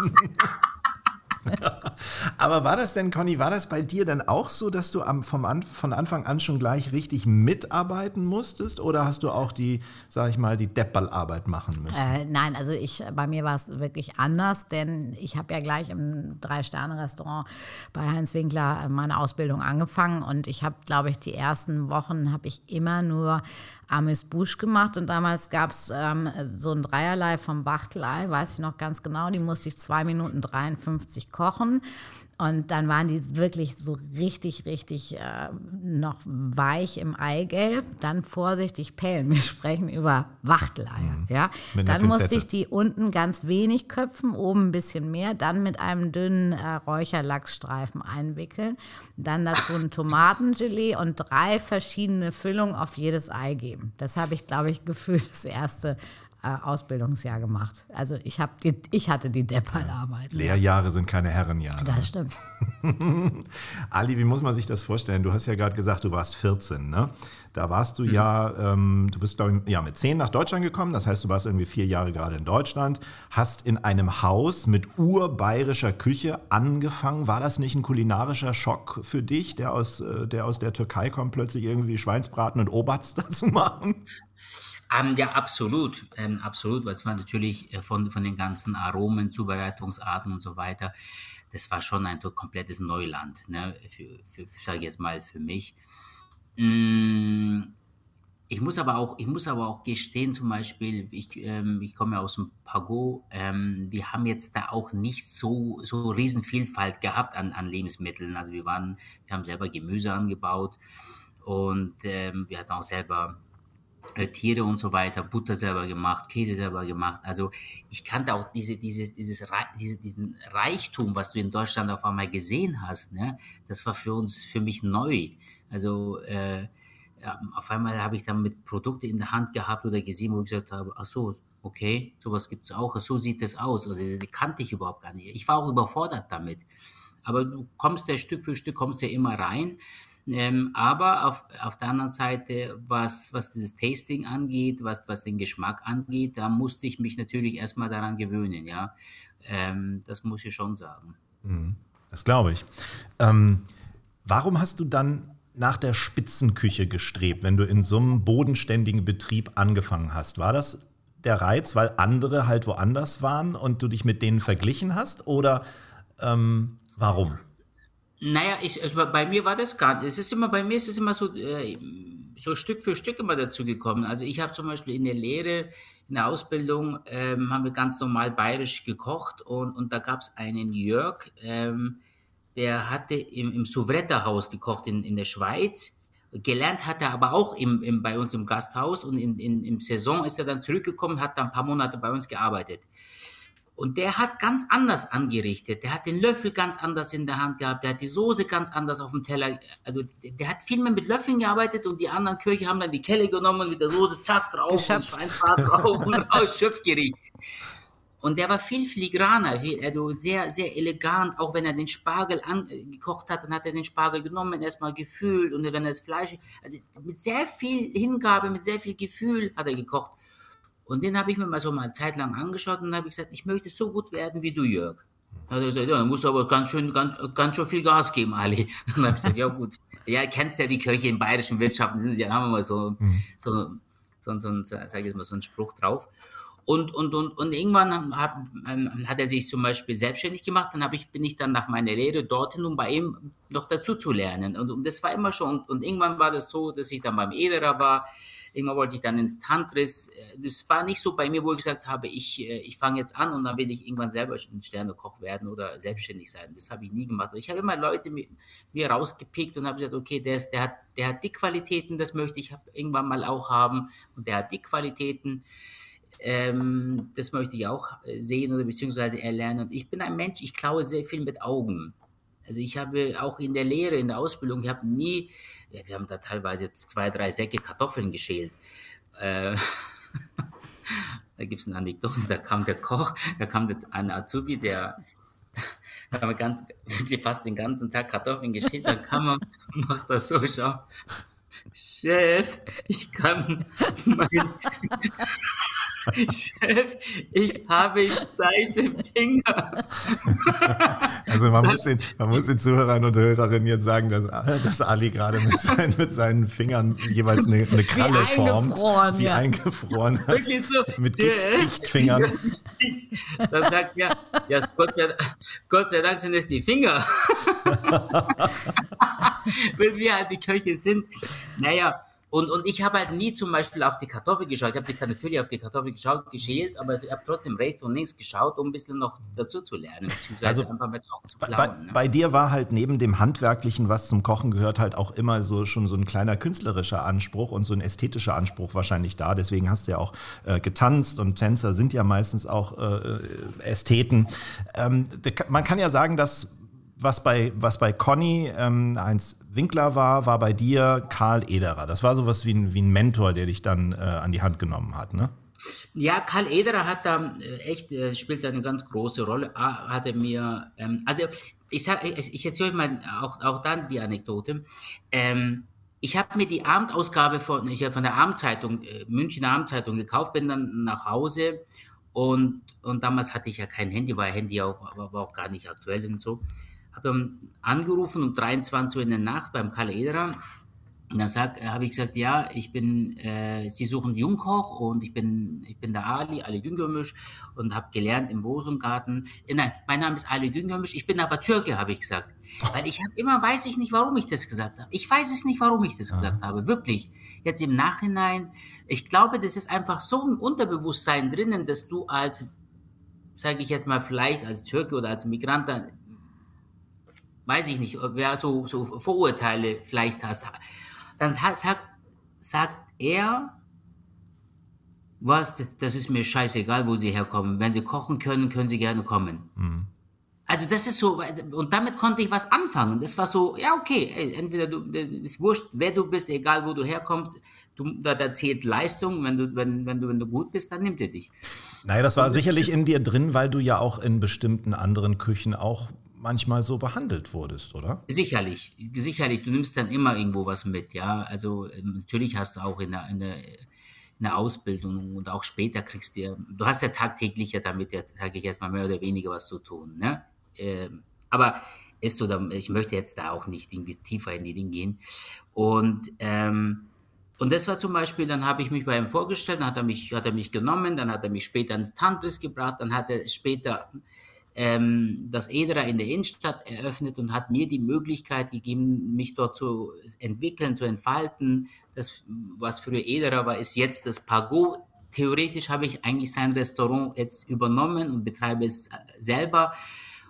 Aber war das denn, Conny, war das bei dir denn auch so, dass du am, vom an, von Anfang an schon gleich richtig mitarbeiten musstest? Oder hast du auch die, sag ich mal, die Deppballarbeit machen müssen? Äh, nein, also ich, bei mir war es wirklich anders, denn ich habe ja gleich im Drei-Sterne-Restaurant bei Heinz Winkler meine Ausbildung angefangen und ich habe, glaube ich, die ersten Wochen habe ich immer nur Amis Busch gemacht und damals gab es ähm, so ein Dreierlei vom Wachtelei, weiß ich noch ganz genau, die musste ich zwei Minuten 53 kochen und dann waren die wirklich so richtig, richtig äh, noch weich im Eigelb. Dann vorsichtig pellen. Wir sprechen über Wachteleier. Mhm. Ja? Dann musste ich die unten ganz wenig köpfen, oben ein bisschen mehr. Dann mit einem dünnen äh, Räucherlachsstreifen einwickeln. Dann dazu ein Tomatengelee und drei verschiedene Füllungen auf jedes Ei geben. Das habe ich, glaube ich, gefühlt das erste Ausbildungsjahr gemacht. Also ich, hab die, ich hatte die Deppernarbeit. Lehrjahre sind keine Herrenjahre. Das stimmt. Ali, wie muss man sich das vorstellen? Du hast ja gerade gesagt, du warst 14, ne? Da warst du ja, ähm, du bist, glaube ich, ja, mit 10 nach Deutschland gekommen. Das heißt, du warst irgendwie vier Jahre gerade in Deutschland, hast in einem Haus mit urbayerischer Küche angefangen. War das nicht ein kulinarischer Schock für dich, der aus, äh, der aus der Türkei kommt, plötzlich irgendwie Schweinsbraten und Obatz dazu machen? Ähm, ja, absolut, ähm, absolut, weil es war natürlich äh, von, von den ganzen Aromen, Zubereitungsarten und so weiter, das war schon ein komplettes Neuland, ne, für, für sage ich jetzt mal, für mich. Mm, ich muss aber auch, ich muss aber auch gestehen, zum Beispiel, ich, ähm, ich komme ja aus dem Pago, ähm, wir haben jetzt da auch nicht so, so Riesenvielfalt gehabt an, an Lebensmitteln. Also wir waren, wir haben selber Gemüse angebaut und ähm, wir hatten auch selber Tiere und so weiter, Butter selber gemacht, Käse selber gemacht. Also ich kannte auch diese, dieses, dieses, diese, diesen Reichtum, was du in Deutschland auf einmal gesehen hast. Ne? Das war für uns, für mich neu. Also äh, auf einmal habe ich dann mit Produkte in der Hand gehabt oder gesehen, wo ich gesagt habe, ach so, okay, sowas gibt es auch, so sieht das aus. Also die kannte ich überhaupt gar nicht. Ich war auch überfordert damit. Aber du kommst ja Stück für Stück, kommst ja immer rein. Ähm, aber auf, auf der anderen Seite, was, was dieses Tasting angeht, was, was den Geschmack angeht, da musste ich mich natürlich erstmal daran gewöhnen, ja. Ähm, das muss ich schon sagen. Mhm. Das glaube ich. Ähm, warum hast du dann nach der Spitzenküche gestrebt, wenn du in so einem bodenständigen Betrieb angefangen hast? War das der Reiz, weil andere halt woanders waren und du dich mit denen verglichen hast? Oder ähm, warum? Naja, ich, also bei mir war das gar nicht. Es ist immer, bei mir ist es immer so, äh, so Stück für Stück immer dazu gekommen. Also ich habe zum Beispiel in der Lehre, in der Ausbildung, ähm, haben wir ganz normal bayerisch gekocht und, und da gab es einen Jörg, ähm, der hatte im, im Souvretta-Haus gekocht in, in der Schweiz. Gelernt hat er aber auch im, im, bei uns im Gasthaus und in, in, im Saison ist er dann zurückgekommen, hat dann ein paar Monate bei uns gearbeitet. Und der hat ganz anders angerichtet. Der hat den Löffel ganz anders in der Hand gehabt. Der hat die Soße ganz anders auf dem Teller. Also der, hat viel mehr mit Löffeln gearbeitet und die anderen Köche haben dann die Kelle genommen mit der Soße, zack, drauf Geschöpft. und Schweinsbrat drauf und aus Schöpfgericht. Und der war viel filigraner, also sehr, sehr elegant. Auch wenn er den Spargel angekocht hat, dann hat er den Spargel genommen, erstmal gefühlt und wenn er das Fleisch, also mit sehr viel Hingabe, mit sehr viel Gefühl hat er gekocht. Und den habe ich mir mal so mal eine Zeit lang angeschaut und habe gesagt, ich möchte so gut werden wie du, Jörg. Dann hat er gesagt, ja, dann musst du aber ganz schön, ganz, ganz schön viel Gas geben, Ali. Dann habe ich gesagt, ja gut. Ja, kennst ja die Köche in bayerischen Wirtschaften, sind ja, haben wir mal so, mhm. so, so, so, so, sag ich mal, so einen Spruch drauf. Und, und, und, und irgendwann hat, ähm, hat er sich zum Beispiel selbstständig gemacht. Dann ich, bin ich dann nach meiner Lehre dorthin, um bei ihm noch dazu zu lernen. Und, und das war immer schon. Und, und irgendwann war das so, dass ich dann beim Ederer war. Irgendwann wollte ich dann ins Tantris. Das war nicht so bei mir, wo ich gesagt habe, ich, äh, ich fange jetzt an und dann will ich irgendwann selber ein Sternekoch werden oder selbstständig sein. Das habe ich nie gemacht. Ich habe immer Leute mit mir rausgepickt und habe gesagt, okay, der, ist, der, hat, der hat die Qualitäten, das möchte ich irgendwann mal auch haben. Und der hat die Qualitäten ähm, das möchte ich auch äh, sehen oder beziehungsweise erlernen. Und ich bin ein Mensch, ich klaue sehr viel mit Augen. Also ich habe auch in der Lehre, in der Ausbildung, ich habe nie, ja, wir haben da teilweise zwei, drei Säcke Kartoffeln geschält. Äh, da gibt es eine Anekdote, da kam der Koch, da kam der, ein Azubi, der haben wir ganz, fast den ganzen Tag Kartoffeln geschält, dann kam man, macht das so, schau, Chef, ich kann mein, Chef, ich habe steife Finger. Also man muss, den, man muss den Zuhörern und Hörerinnen jetzt sagen, dass, dass Ali gerade mit seinen, mit seinen Fingern jeweils eine, eine Kralle wie formt. Wie ja. eingefroren. Wirklich so. Mit Gicht, Gichtfingern. Dann sagt er, ja, Gott sei, Gott sei Dank sind es die Finger. Wenn wir halt die Köche sind. Naja, und, und ich habe halt nie zum Beispiel auf die Kartoffel geschaut. Ich habe natürlich auf die Kartoffel geschaut, geschält, aber ich habe trotzdem rechts und links geschaut, um ein bisschen noch dazu zu lernen, beziehungsweise also einfach mit auch zu planen. Bei, ne? bei, dir war halt neben dem Handwerklichen, was zum Kochen gehört, halt auch immer so schon so ein kleiner künstlerischer Anspruch und so ein ästhetischer Anspruch wahrscheinlich da. Deswegen hast du ja auch äh, getanzt und Tänzer sind ja meistens auch äh, Ästheten. Ähm, man kann ja sagen, dass was bei, was bei Conny ähm, Heinz Winkler war, war bei dir Karl Ederer. Das war sowas wie ein, wie ein Mentor, der dich dann äh, an die Hand genommen hat, ne? Ja, Karl Ederer hat da äh, echt, äh, spielt eine ganz große Rolle. A, hat er mir, ähm, also ich ich, erzähle euch mal auch, auch dann die Anekdote. Ähm, ich habe mir die Abendausgabe von, ich von der Abendzeitung, äh, Münchner Abendzeitung gekauft, bin dann nach Hause und, und damals hatte ich ja kein Handy, war Handy auch, war, war auch gar nicht aktuell und so. Habe angerufen um 23 Uhr in der Nacht beim Karl Ederer und dann äh, habe ich gesagt, ja, ich bin, äh, Sie suchen Jungkoch und ich bin, ich bin der Ali, Ali Güngörmüş und habe gelernt im Rosengarten. Äh, nein, mein Name ist Ali Güngörmüş, ich bin aber Türke, habe ich gesagt. Weil ich habe immer, weiß ich nicht, warum ich das gesagt habe. Ich weiß es nicht, warum ich das ja. gesagt habe, wirklich. Jetzt im Nachhinein, ich glaube, das ist einfach so ein Unterbewusstsein drinnen, dass du als, sage ich jetzt mal, vielleicht als Türke oder als Migrant, weiß ich nicht, wer so, so Vorurteile vielleicht hast dann sagt, sagt er, was, das ist mir scheißegal, wo sie herkommen. Wenn sie kochen können, können sie gerne kommen. Mhm. Also das ist so, und damit konnte ich was anfangen. Das war so, ja okay, ey, entweder du, ist wurscht, wer du bist, egal wo du herkommst, du, da, da zählt Leistung. Wenn du, wenn, wenn, du, wenn du gut bist, dann nimmt er dich. Naja, das war und sicherlich in dir drin, weil du ja auch in bestimmten anderen Küchen auch manchmal so behandelt wurdest, oder? Sicherlich, sicherlich. Du nimmst dann immer irgendwo was mit, ja. Also ähm, natürlich hast du auch in der, in der, in der Ausbildung und auch später kriegst du, du hast ja tagtäglich ja damit, ja, sage ich jetzt mal, mehr oder weniger was zu tun, ne? Ähm, aber ist so, ich möchte jetzt da auch nicht irgendwie tiefer in die Dinge gehen. Und, ähm, und das war zum Beispiel, dann habe ich mich bei ihm vorgestellt, dann hat er mich, hat er mich genommen, dann hat er mich später ins Tantris gebracht, dann hat er später ähm, das Edera in der Innenstadt eröffnet und hat mir die Möglichkeit gegeben, mich dort zu entwickeln, zu entfalten. Das, was früher Edera war, ist jetzt das Pago. Theoretisch habe ich eigentlich sein Restaurant jetzt übernommen und betreibe es selber.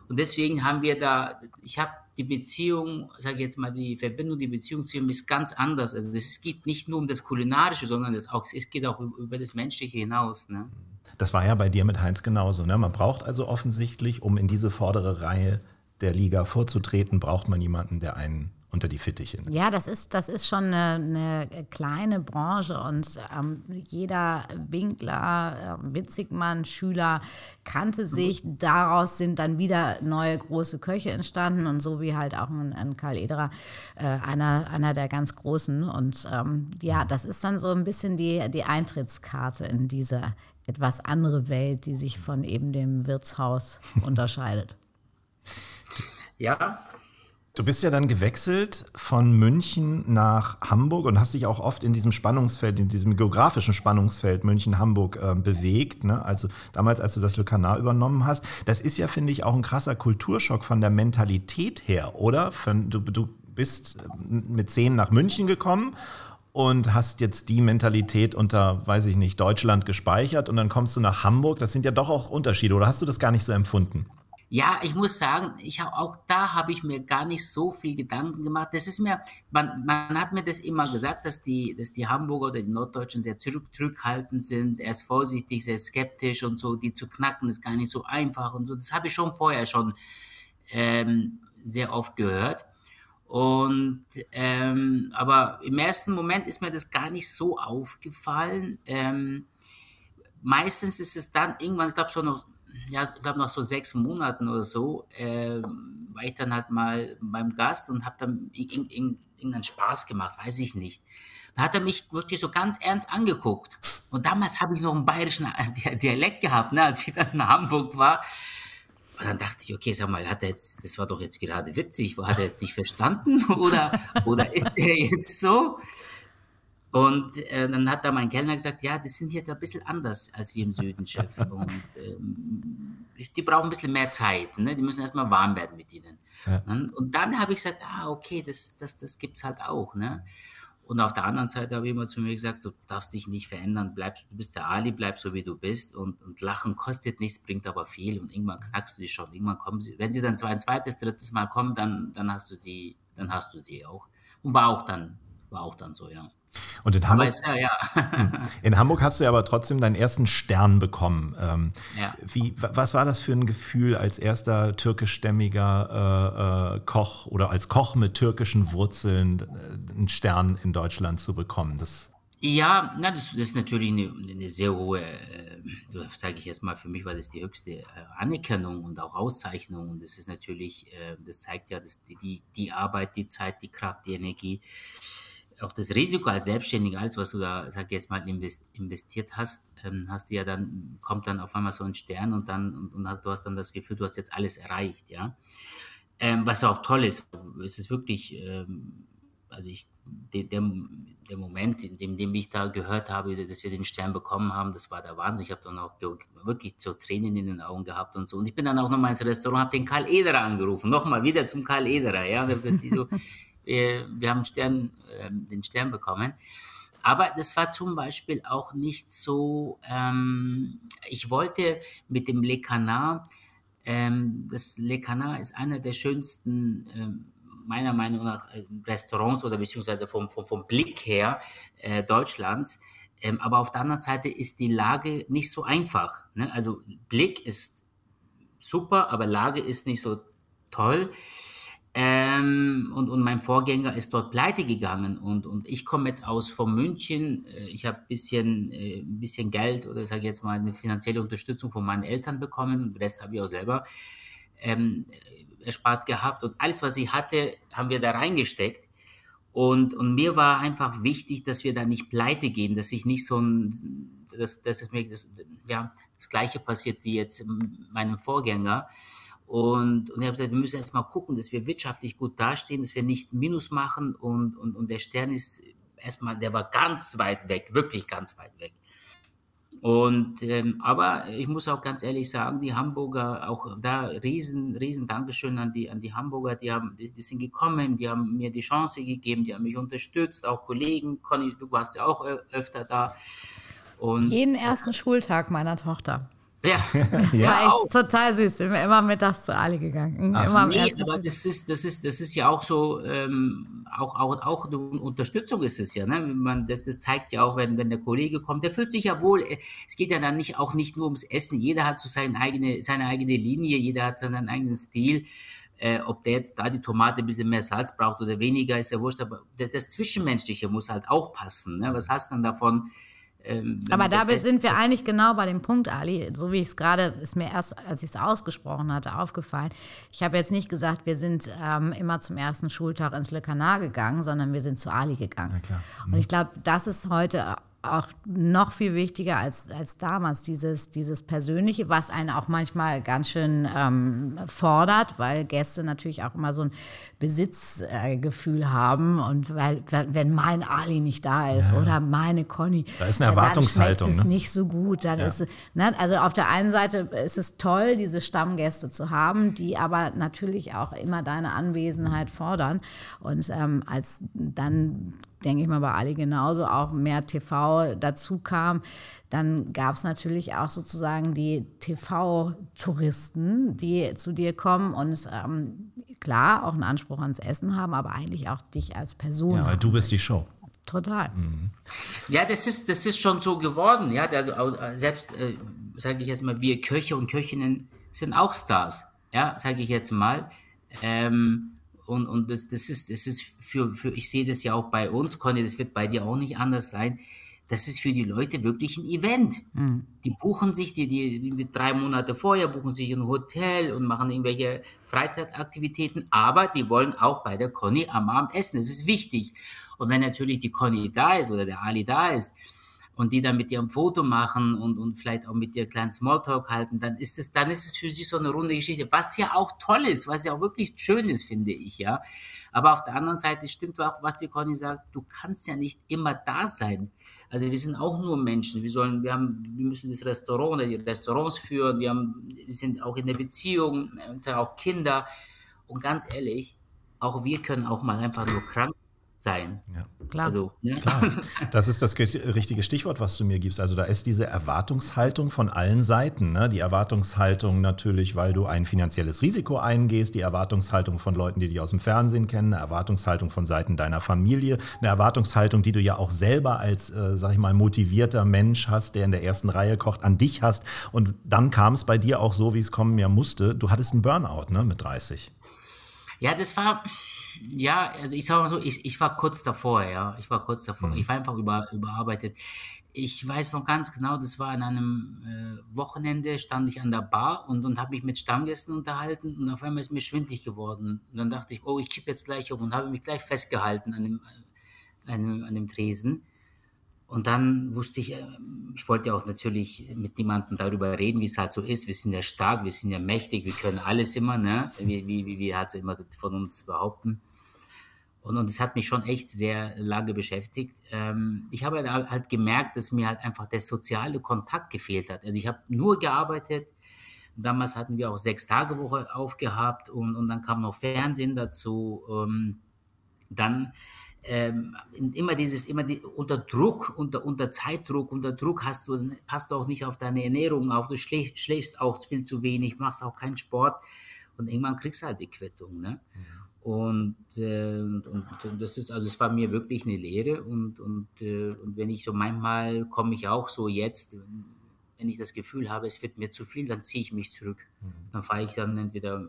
Und deswegen haben wir da, ich habe die Beziehung, sage jetzt mal, die Verbindung, die Beziehung zu ihm ist ganz anders. Also es geht nicht nur um das Kulinarische, sondern es, auch, es geht auch über das Menschliche hinaus. Ne? Das war ja bei dir mit Heinz genauso. Ne? Man braucht also offensichtlich, um in diese vordere Reihe der Liga vorzutreten, braucht man jemanden, der einen unter die Fittiche. Ja, das ist, das ist schon eine, eine kleine Branche und ähm, jeder Winkler, äh, Witzigmann, Schüler kannte sich. Daraus sind dann wieder neue große Köche entstanden und so wie halt auch ein, ein Karl Ederer, äh, einer, einer der ganz Großen. Und ähm, ja, das ist dann so ein bisschen die, die Eintrittskarte in diese etwas andere Welt, die sich von eben dem Wirtshaus unterscheidet. Ja. Du bist ja dann gewechselt von München nach Hamburg und hast dich auch oft in diesem Spannungsfeld, in diesem geografischen Spannungsfeld München-Hamburg äh, bewegt. Ne? Also damals, als du das Le Canard übernommen hast. Das ist ja, finde ich, auch ein krasser Kulturschock von der Mentalität her, oder? Von, du, du bist mit zehn nach München gekommen und hast jetzt die Mentalität unter, weiß ich nicht, Deutschland gespeichert und dann kommst du nach Hamburg. Das sind ja doch auch Unterschiede, oder hast du das gar nicht so empfunden? Ja, ich muss sagen, ich hab, auch da habe ich mir gar nicht so viel Gedanken gemacht. Das ist mir, man, man hat mir das immer gesagt, dass die, dass die Hamburger oder die Norddeutschen sehr zurück, zurückhaltend sind, erst vorsichtig, sehr skeptisch und so, die zu knacken ist gar nicht so einfach und so. Das habe ich schon vorher schon ähm, sehr oft gehört. Und ähm, aber im ersten Moment ist mir das gar nicht so aufgefallen. Ähm, meistens ist es dann irgendwann, ich glaube so noch, ja, ich glaube nach so sechs Monaten oder so, äh, war ich dann halt mal beim Gast und habe dann irgendeinen Spaß gemacht, weiß ich nicht. Da hat er mich wirklich so ganz ernst angeguckt. Und damals habe ich noch einen bayerischen Dialekt gehabt, ne, als ich dann in Hamburg war. Und dann dachte ich, okay, sag mal, hat er jetzt, das war doch jetzt gerade witzig, hat er jetzt nicht verstanden oder, oder ist der jetzt so? Und äh, dann hat da mein Kellner gesagt, ja, das sind hier ein bisschen anders als wir im Süden, Chef. Und ähm, die brauchen ein bisschen mehr Zeit, ne? die müssen erstmal warm werden mit ihnen. Ja. Und dann habe ich gesagt, ah, okay, das, das, das gibt es halt auch. Ne? Und auf der anderen Seite habe ich immer zu mir gesagt, du darfst dich nicht verändern, bleib, du bist der Ali, bleib so wie du bist und, und Lachen kostet nichts, bringt aber viel und irgendwann knackst du dich schon, irgendwann kommen sie, wenn sie dann zwar ein zweites, drittes Mal kommen, dann, dann hast du sie, dann hast du sie auch. Und war auch dann, war auch dann so, ja. Und in Hamburg, ja, ja. in Hamburg hast du ja aber trotzdem deinen ersten Stern bekommen. Ähm, ja. wie, was war das für ein Gefühl, als erster türkischstämmiger äh, äh, Koch oder als Koch mit türkischen Wurzeln äh, einen Stern in Deutschland zu bekommen? Das Ja, na, das, das ist natürlich eine, eine sehr hohe, äh, sage ich jetzt mal, für mich war das die höchste äh, Anerkennung und auch Auszeichnung. Und das ist natürlich, äh, das zeigt ja, dass die, die Arbeit, die Zeit, die Kraft, die Energie, auch das Risiko als Selbstständiger, alles, was du da, sag jetzt mal, investiert hast, ähm, hast du ja dann, kommt dann auf einmal so ein Stern und dann, und, und du hast dann das Gefühl, du hast jetzt alles erreicht, ja. Ähm, was auch toll ist, es ist wirklich, ähm, also ich, der, der, der Moment, in dem, dem ich da gehört habe, dass wir den Stern bekommen haben, das war der Wahnsinn. Ich habe dann auch wirklich so Tränen in den Augen gehabt und so. Und ich bin dann auch nochmal ins Restaurant, habe den Karl Ederer angerufen, nochmal wieder zum Karl Ederer. Ja, und gesagt, so, wir, wir, haben Stern, äh, den Stern bekommen. Aber das war zum Beispiel auch nicht so, ähm, ich wollte mit dem Le Canard, ähm, das Le Canard ist einer der schönsten ähm, meiner Meinung nach äh, Restaurants oder beziehungsweise vom, vom, vom Blick her äh, Deutschlands. Ähm, aber auf der anderen Seite ist die Lage nicht so einfach. Ne? Also Blick ist super, aber Lage ist nicht so toll. Ähm, und, und mein Vorgänger ist dort pleite gegangen und, und ich komme jetzt aus von München. Äh, ich habe ein bisschen, äh, ein bisschen Geld oder sage jetzt mal eine finanzielle Unterstützung von meinen Eltern bekommen. Rest habe ich auch selber. Ähm, erspart gehabt und alles, was sie hatte, haben wir da reingesteckt. Und, und mir war einfach wichtig, dass wir da nicht pleite gehen, dass ich nicht so ein, dass, dass es mir das, ja, das Gleiche passiert wie jetzt meinem Vorgänger. Und, und ich habe gesagt, wir müssen erst mal gucken, dass wir wirtschaftlich gut dastehen, dass wir nicht Minus machen. Und, und, und der Stern ist erstmal, der war ganz weit weg, wirklich ganz weit weg. Und, ähm, aber ich muss auch ganz ehrlich sagen, die Hamburger, auch da riesen, riesen Dankeschön an die, an die Hamburger, die haben, die, die sind gekommen, die haben mir die Chance gegeben, die haben mich unterstützt, auch Kollegen, Conny, du warst ja auch öfter da. Und, Jeden ersten Schultag meiner Tochter. Ja, ja, war echt total süß. Wir immer mittags zu Ali gegangen. Ach, immer nee, aber das ist, das, ist, das ist ja auch so, ähm, auch, auch, auch eine Unterstützung ist es ja. Ne? Man, das, das zeigt ja auch, wenn, wenn der Kollege kommt, der fühlt sich ja wohl, es geht ja dann nicht, auch nicht nur ums Essen. Jeder hat so seine eigene, seine eigene Linie, jeder hat seinen eigenen Stil. Äh, ob der jetzt da die Tomate ein bisschen mehr Salz braucht oder weniger, ist ja wurscht, aber das, das Zwischenmenschliche muss halt auch passen. Ne? Was hast du dann davon? Ähm, Aber dabei sind wir eigentlich genau bei dem Punkt, Ali, so wie ich es gerade, ist mir erst, als ich es ausgesprochen hatte, aufgefallen. Ich habe jetzt nicht gesagt, wir sind ähm, immer zum ersten Schultag ins Le Canard gegangen, sondern wir sind zu Ali gegangen. Mhm. Und ich glaube, das ist heute auch noch viel wichtiger als, als damals, dieses, dieses Persönliche, was einen auch manchmal ganz schön ähm, fordert, weil Gäste natürlich auch immer so ein Besitzgefühl äh, haben und weil, wenn mein Ali nicht da ist ja. oder meine Conny, da ist eine Erwartungshaltung. Dann schmeckt es ne? nicht so gut. Dann ja. ist, ne, also auf der einen Seite ist es toll, diese Stammgäste zu haben, die aber natürlich auch immer deine Anwesenheit fordern. Und ähm, als dann denke ich mal, bei Ali genauso auch mehr TV dazu kam, dann gab es natürlich auch sozusagen die TV-Touristen, die zu dir kommen und ähm, klar auch einen Anspruch ans Essen haben, aber eigentlich auch dich als Person. Ja, weil du bist die Show. Total. Mhm. Ja, das ist, das ist schon so geworden. Ja, also selbst, äh, sage ich jetzt mal, wir Köche und Köchinnen sind auch Stars. Ja, sage ich jetzt mal. Ähm, und, und das, das ist, das ist für, für, ich sehe das ja auch bei uns, Conny, das wird bei dir auch nicht anders sein. Das ist für die Leute wirklich ein Event. Mhm. Die buchen sich, die, die, die drei Monate vorher buchen sich ein Hotel und machen irgendwelche Freizeitaktivitäten, aber die wollen auch bei der Conny am Abend essen. Das ist wichtig. Und wenn natürlich die Conny da ist oder der Ali da ist, und die dann mit dir ein Foto machen und, und vielleicht auch mit dir einen kleinen Smalltalk halten, dann ist es, dann ist es für sie so eine runde Geschichte, was ja auch toll ist, was ja auch wirklich schön ist, finde ich, ja. Aber auf der anderen Seite stimmt auch, was die Conny sagt, du kannst ja nicht immer da sein. Also wir sind auch nur Menschen. Wir sollen, wir haben, wir müssen das Restaurant oder die Restaurants führen. Wir haben, wir sind auch in der Beziehung, auch Kinder. Und ganz ehrlich, auch wir können auch mal einfach nur krank sein. Ja. Klar. Also, ne? Klar. Das ist das richtige Stichwort, was du mir gibst. Also da ist diese Erwartungshaltung von allen Seiten. Ne? Die Erwartungshaltung natürlich, weil du ein finanzielles Risiko eingehst, die Erwartungshaltung von Leuten, die dich aus dem Fernsehen kennen, eine Erwartungshaltung von Seiten deiner Familie, eine Erwartungshaltung, die du ja auch selber als, äh, sag ich mal, motivierter Mensch hast, der in der ersten Reihe kocht, an dich hast. Und dann kam es bei dir auch so, wie es kommen ja musste. Du hattest einen Burnout ne, mit 30. Ja, das war Ja, also ich sage mal so, ich, ich war kurz davor, ja. Ich war kurz davor. Mhm. Ich war einfach über, überarbeitet. Ich weiß noch ganz genau, das war an einem äh, Wochenende, stand ich an der Bar und, und habe mich mit Stammgästen unterhalten und auf einmal ist mir schwindlig geworden. Und dann dachte ich, oh, ich kippe jetzt gleich um und habe mich gleich festgehalten an dem, an an dem Tresen. Und dann wusste ich, äh, ich wollte ja auch natürlich mit niemandem darüber reden, wie es halt so ist. Wir sind ja stark, wir sind ja mächtig, wir können alles immer, ne? wie, wie, wie wir halt so immer von uns behaupten. Und, und hat mich schon echt sehr lange beschäftigt. Ähm, ich habe halt, halt gemerkt, dass mir halt einfach der soziale Kontakt gefehlt hat. Also ich habe nur gearbeitet. Damals hatten wir auch sechs Tage Woche aufgehabt und, und dann kam noch Fernsehen dazu. Ähm, dann ähm, immer dieses, immer die, unter Druck, unter, unter Zeitdruck, unter Druck hast du, passt du auch nicht auf deine Ernährung auf, du schläfst, schläfst auch viel zu wenig, machst auch keinen Sport und irgendwann kriegst du halt die Quittung. Ne? Und, äh, und, und, das ist, also es war mir wirklich eine Lehre und, und, äh, und wenn ich so manchmal komme ich auch so jetzt, wenn ich das Gefühl habe, es wird mir zu viel, dann ziehe ich mich zurück. Dann fahre ich dann entweder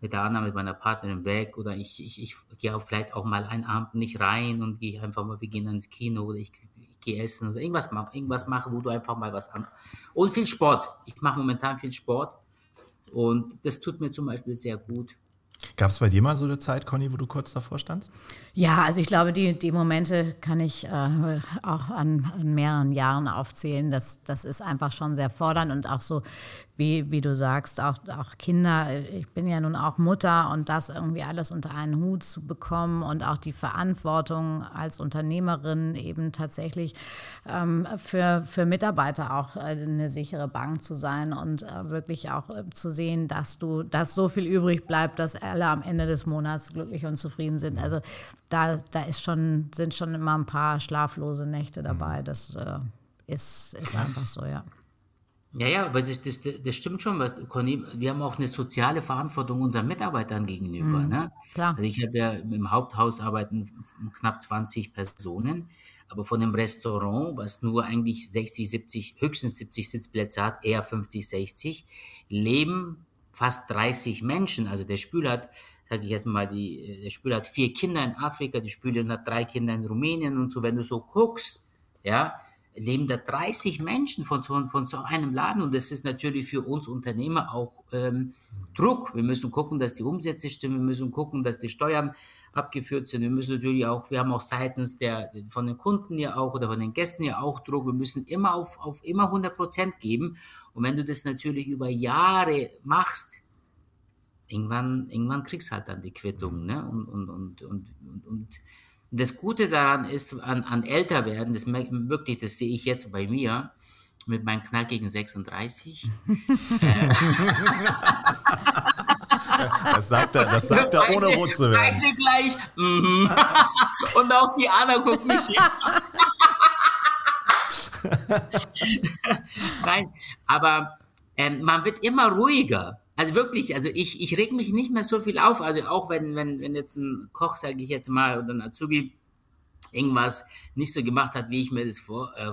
mit der Anna, mit meiner Partnerin weg oder ich, ich, ich gehe auch vielleicht auch mal einen Abend nicht rein und gehe einfach mal, wir gehen ins Kino oder ich, ich gehe essen oder irgendwas mache, irgendwas mache, wo du einfach mal was an. Und viel Sport. Ich mache momentan viel Sport und das tut mir zum Beispiel sehr gut. Gab es bei dir mal so eine Zeit, Conny, wo du kurz davor standst? Ja, also ich glaube, die, die Momente kann ich äh, auch an, an, mehreren Jahren aufzählen. Das, das ist einfach schon sehr fordernd und auch so, wie, wie du sagst, auch, auch Kinder. Ich bin ja nun auch Mutter und das irgendwie alles unter einen Hut zu bekommen und auch die Verantwortung als Unternehmerin eben tatsächlich ähm, für, für Mitarbeiter auch eine sichere Bank zu sein und äh, wirklich auch äh, zu sehen, dass du, dass so viel übrig bleibt, dass alle am Ende des Monats glücklich und zufrieden sind. Also da, da ist schon, sind schon immer ein paar schlaflose Nächte dabei. Das äh, ist, ist einfach so, ja. Ja, ja, aber das, das, das stimmt schon, was Conny, wir haben auch eine soziale Verantwortung unseren Mitarbeitern gegenüber. Mhm, ne? Klar. Also ich habe ja im Haupthaus arbeiten knapp 20 Personen, aber von dem Restaurant, was nur eigentlich 60, 70, höchstens 70 Sitzplätze hat, eher 50, 60, leben fast 30 Menschen. Also der Spüler hat, sage ich jetzt mal, die, der Spüler hat vier Kinder in Afrika, die Spülerin hat drei Kinder in Rumänien und so, wenn du so guckst, ja, leben da 30 Menschen von, von, von so einem Laden und das ist natürlich für uns Unternehmer auch ähm, Druck. Wir müssen gucken, dass die Umsätze stimmen, wir müssen gucken, dass die Steuern abgeführt sind. Wir müssen natürlich auch, wir haben auch seitens der, von den Kunden ja auch oder von den Gästen ja auch Druck. Wir müssen immer auf, auf immer 100 Prozent geben. Und wenn du das natürlich über Jahre machst, irgendwann, irgendwann kriegst du halt dann die Quittung. Ne? Und, und, und, und, und, und das Gute daran ist, an, an älter werden, das wirklich, das sehe ich jetzt bei mir, mit meinen knackigen 36. das sagt er, das sagt er ohne rot zu werden. Beide gleich. Mm Und auch die Anna guckt mich Nein, aber ähm, man wird immer ruhiger. Also wirklich, also ich, ich reg mich nicht mehr so viel auf. Also auch wenn, wenn, wenn jetzt ein Koch, sage ich jetzt mal, oder ein Azubi irgendwas nicht so gemacht hat, wie ich mir das vor, äh,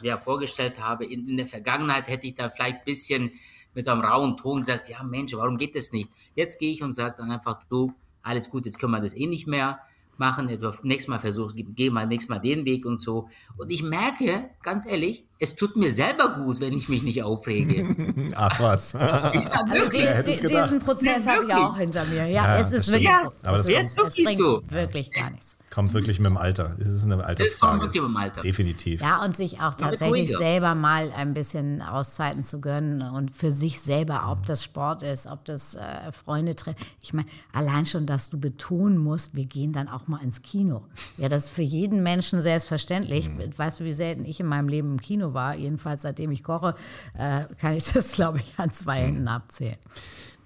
ja, vorgestellt habe. In, in, der Vergangenheit hätte ich da vielleicht ein bisschen mit so einem rauen Ton gesagt, ja Mensch, warum geht das nicht? Jetzt gehe ich und sage dann einfach, du, alles gut, jetzt können wir das eh nicht mehr machen, jetzt nächstes Mal versuch, geh mal nächstes Mal den Weg und so. Und ich merke, ganz ehrlich, es tut mir selber gut, wenn ich mich nicht aufrege. Ach was. Ja, also den, diesen Prozess habe ich auch hinter mir. Ja, Ja, es ist wirklich Ja, so. Aber das es, es, wirklich bringt so. wirklich gar Es- nichts. Kommt wirklich mit dem Alter. Es ist eine Das kommt Altersfrage. wirklich im Alter. Definitiv. Ja, und sich auch tatsächlich selber mal ein bisschen Auszeiten zu gönnen und für sich selber, ob das Sport ist, ob das äh, Freunde treffen. Ich meine, allein schon, dass du betonen musst, wir gehen dann auch mal ins Kino. Ja, das ist für jeden Menschen selbstverständlich. Weißt du, wie selten ich in meinem Leben im Kino war? Jedenfalls seitdem ich koche, äh, kann ich das, glaube ich, an zwei Händen abzählen.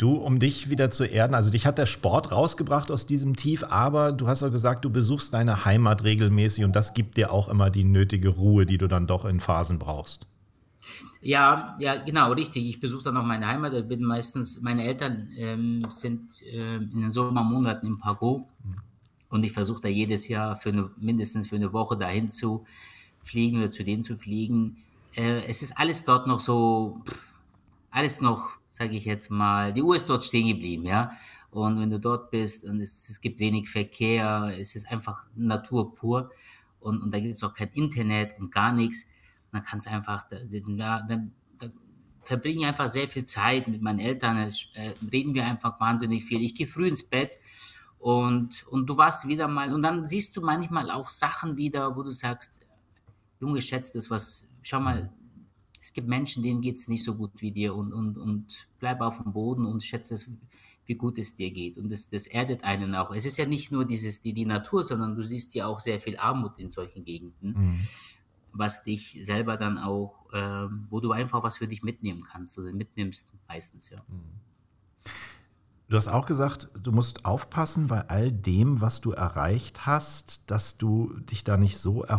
Du, um dich wieder zu erden, also dich hat der Sport rausgebracht aus diesem Tief, aber du hast auch gesagt, du besuchst deine Heimat regelmäßig und das gibt dir auch immer die nötige Ruhe, die du dann doch in Phasen brauchst. Ja, ja, genau, richtig. Ich besuche dann auch meine Heimat. Ich bin meistens, meine Eltern ähm, sind ähm, in den Sommermonaten im Pago und ich versuche da jedes Jahr für eine, mindestens für eine Woche dahin zu fliegen oder zu denen zu fliegen. Äh, es ist alles dort noch so, pff, alles noch, sage ich jetzt mal, die Uhr ist dort stehen geblieben, ja. Und wenn du dort bist und es, es gibt wenig Verkehr, es ist einfach Natur pur und, und da gibt es auch kein Internet und gar nichts, dann kannst einfach, da, da, da, da verbringe ich einfach sehr viel Zeit mit meinen Eltern, äh, reden wir einfach wahnsinnig viel. Ich gehe früh ins Bett und, und du warst wieder mal, und dann siehst du manchmal auch Sachen wieder, wo du sagst, Junge, schätzt das, was, schau mal, es gibt Menschen, denen geht es nicht so gut wie dir und, und, und bleib auf dem Boden und schätze es, wie gut es dir geht. Und das, das erdet einen auch. Es ist ja nicht nur dieses, die, die Natur, sondern du siehst ja auch sehr viel Armut in solchen Gegenden, mhm. was dich selber dann auch, ähm, wo du einfach was für dich mitnehmen kannst oder mitnimmst meistens, ja. Mhm. Du hast auch gesagt, du musst aufpassen bei all dem, was du erreicht hast, dass du dich da nicht so äh,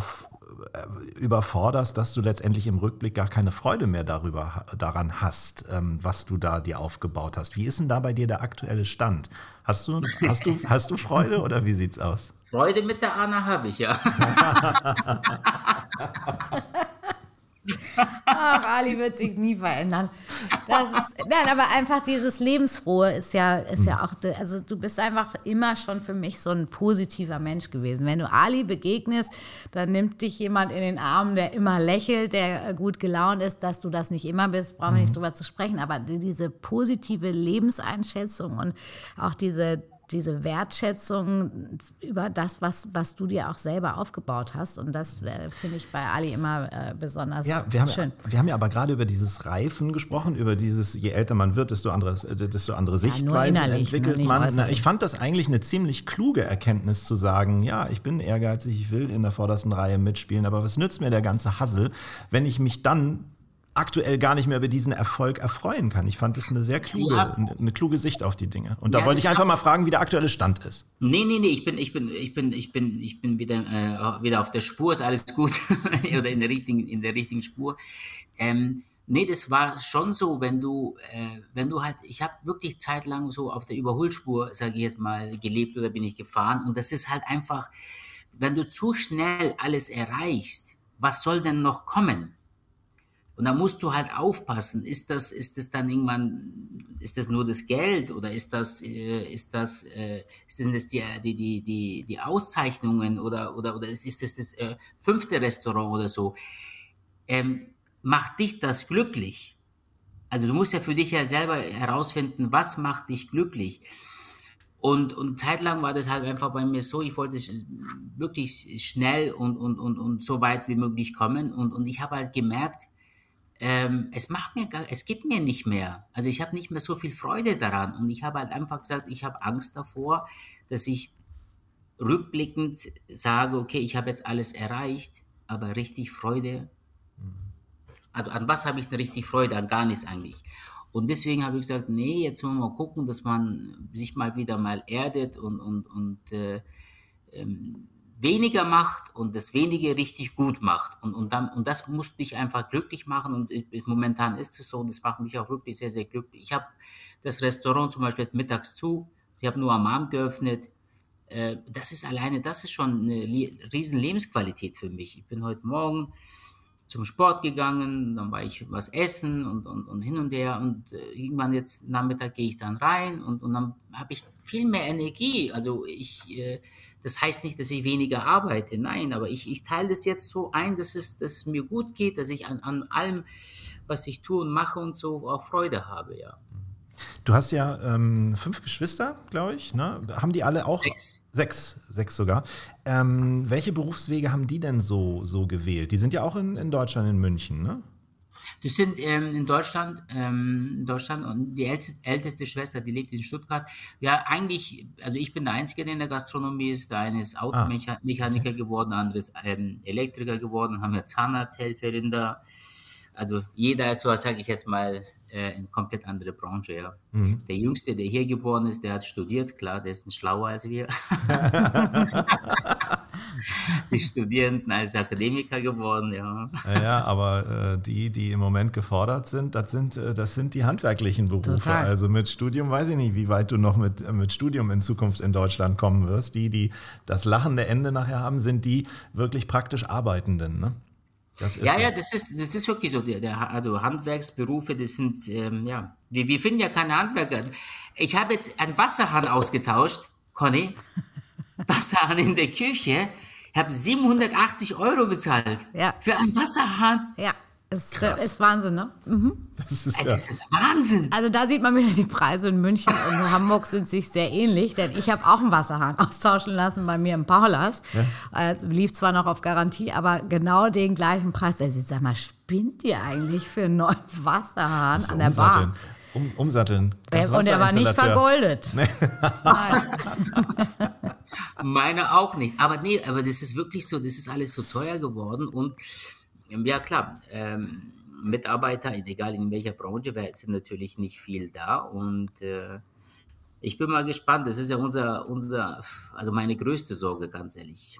überforderst, dass du letztendlich im Rückblick gar keine Freude mehr darüber, daran hast, ähm, was du da dir aufgebaut hast. Wie ist denn da bei dir der aktuelle Stand? Hast du, hast du, hast du Freude oder wie sieht's aus? Freude mit der Anna habe ich, ja. Ach, Ali wird sich nie verändern. Das ist, nein, aber einfach dieses Lebensfrohe ist ja, ist ja auch, also du bist einfach immer schon für mich so ein positiver Mensch gewesen. Wenn du Ali begegnest, dann nimmt dich jemand in den Arm, der immer lächelt, der gut gelaunt ist, dass du das nicht immer bist, brauchen wir nicht mhm. drüber zu sprechen. Aber diese positive Lebenseinschätzung und auch diese diese Wertschätzung über das, was, was du dir auch selber aufgebaut hast. Und das äh, finde ich bei Ali immer äh, besonders ja, wir haben, schön. Wir haben ja aber gerade über dieses Reifen gesprochen, über dieses, je älter man wird, desto andere, desto andere Sichtweisen ja, entwickelt man. Na, ich fand das eigentlich eine ziemlich kluge Erkenntnis zu sagen, ja, ich bin ehrgeizig, ich will in der vordersten Reihe mitspielen, aber was nützt mir der ganze Hassel, wenn ich mich dann aktuell gar nicht mehr über diesen Erfolg erfreuen kann. Ich fand das eine sehr kluge, ja. eine kluge Sicht auf die Dinge. Und da ja, wollte ich einfach mal fragen, wie der aktuelle Stand ist. Nee, nee, nee, ich bin, ich bin, ich bin, ich bin, ich bin wieder, äh, wieder auf der Spur, ist alles gut. Oder in der richtigen, in der richtigen Spur. Ähm, nee, das war schon so, wenn du, äh, wenn du halt, ich habe wirklich zeitlang so auf der Überholspur, sage ich jetzt mal, gelebt oder bin ich gefahren. Und das ist halt einfach, wenn du zu schnell alles erreichst, was soll denn noch kommen? Und da musst du halt aufpassen, ist das, ist das dann irgendwann, ist das nur das Geld oder ist das, äh, ist das, äh, sind das die, die, die, die, die Auszeichnungen oder, oder, oder ist, ist das das äh, fünfte Restaurant oder so? Ähm, macht dich das glücklich? Also du musst ja für dich ja selber herausfinden, was macht dich glücklich? Und, und zeitlang war das halt einfach bei mir so, ich wollte wirklich schnell und, und, und, und so weit wie möglich kommen. Und, und ich habe halt gemerkt, ähm, es macht mir gar, es gibt mir nicht mehr. Also ich habe nicht mehr so viel Freude daran. Und ich habe halt einfach gesagt, ich habe Angst davor, dass ich rückblickend sage, okay, ich habe jetzt alles erreicht, aber richtig Freude. Also an was habe ich denn richtig Freude? An gar nichts eigentlich. Und deswegen habe ich gesagt, nee, jetzt wollen wir mal gucken, dass man sich mal wieder mal erdet und, und, und äh, ähm, weniger macht und das wenige richtig gut macht. Und, und, dann, und das muss dich einfach glücklich machen. Und ich, momentan ist es so und das macht mich auch wirklich sehr, sehr glücklich. Ich habe das Restaurant zum Beispiel jetzt mittags zu, ich habe nur am Abend geöffnet. Äh, das ist alleine, das ist schon eine riesen Lebensqualität für mich. Ich bin heute Morgen zum Sport gegangen, dann war ich was essen und, und, und hin und her und äh, irgendwann jetzt Nachmittag gehe ich dann rein und, und dann habe ich viel mehr Energie. Also ich, äh, das heißt nicht, dass ich weniger arbeite, nein, aber ich, ich teile das jetzt so ein, dass es, dass es mir gut geht, dass ich an, an allem, was ich tue und mache und so auch Freude habe, ja. Du hast ja ähm, fünf Geschwister, glaube ich. Ne? Haben die alle auch? Sechs. Sechs, sechs sogar. Ähm, welche Berufswege haben die denn so, so gewählt? Die sind ja auch in, in Deutschland, in München, ne? Das sind ähm, in Deutschland, ähm, in Deutschland und die älteste, älteste, Schwester, die lebt in Stuttgart. Ja, eigentlich, also ich bin der Einzige, der in der Gastronomie ist. Der eine ist Automechaniker ah. geworden, der andere ist ähm, Elektriker geworden, haben wir Zahnarzthelferin da. Also jeder ist so, sage ich jetzt mal, äh, eine komplett andere Branche, ja. Mhm. Der Jüngste, der hier geboren ist, der hat studiert, klar, der ist schlauer als wir. die Studierenden als Akademiker geworden, ja. Ja, aber äh, die, die im Moment gefordert sind, das sind, äh, das sind die handwerklichen Berufe. Total. Also mit Studium weiß ich nicht, wie weit du noch mit, mit Studium in Zukunft in Deutschland kommen wirst. Die, die das lachende Ende nachher haben, sind die wirklich praktisch Arbeitenden, ne? Ja, so. ja, das ist, das ist wirklich so. Der, der, also Handwerksberufe, das sind, ähm, ja, wir, wir finden ja keine Handwerker. Ich habe jetzt einen Wasserhahn ausgetauscht, Conny. Wasserhahn in der Küche. Ich habe 780 Euro bezahlt. Ja. Für einen Wasserhahn. Ja, ist, ist Wahnsinn, ne? Das ist ja. Das ist Wahnsinn. Also da sieht man wieder die Preise in München und in Hamburg sind sich sehr ähnlich, denn ich habe auch einen Wasserhahn austauschen lassen bei mir im Paulas. Es lief zwar noch auf Garantie, aber genau den gleichen Preis. Also sag mal, spinnt ihr eigentlich für einen neuen Wasserhahn an der. Bar? Um, umsatteln. Äh, Und er war nicht vergoldet. Nein. Meine auch nicht. Aber nee, aber das ist wirklich so, das ist alles so teuer geworden und ähm, ja klar, ähm, Mitarbeiter, egal in welcher Branche, sind natürlich nicht viel da und äh, ich bin mal gespannt. Das ist ja unser, unser, also meine größte Sorge, ganz ehrlich.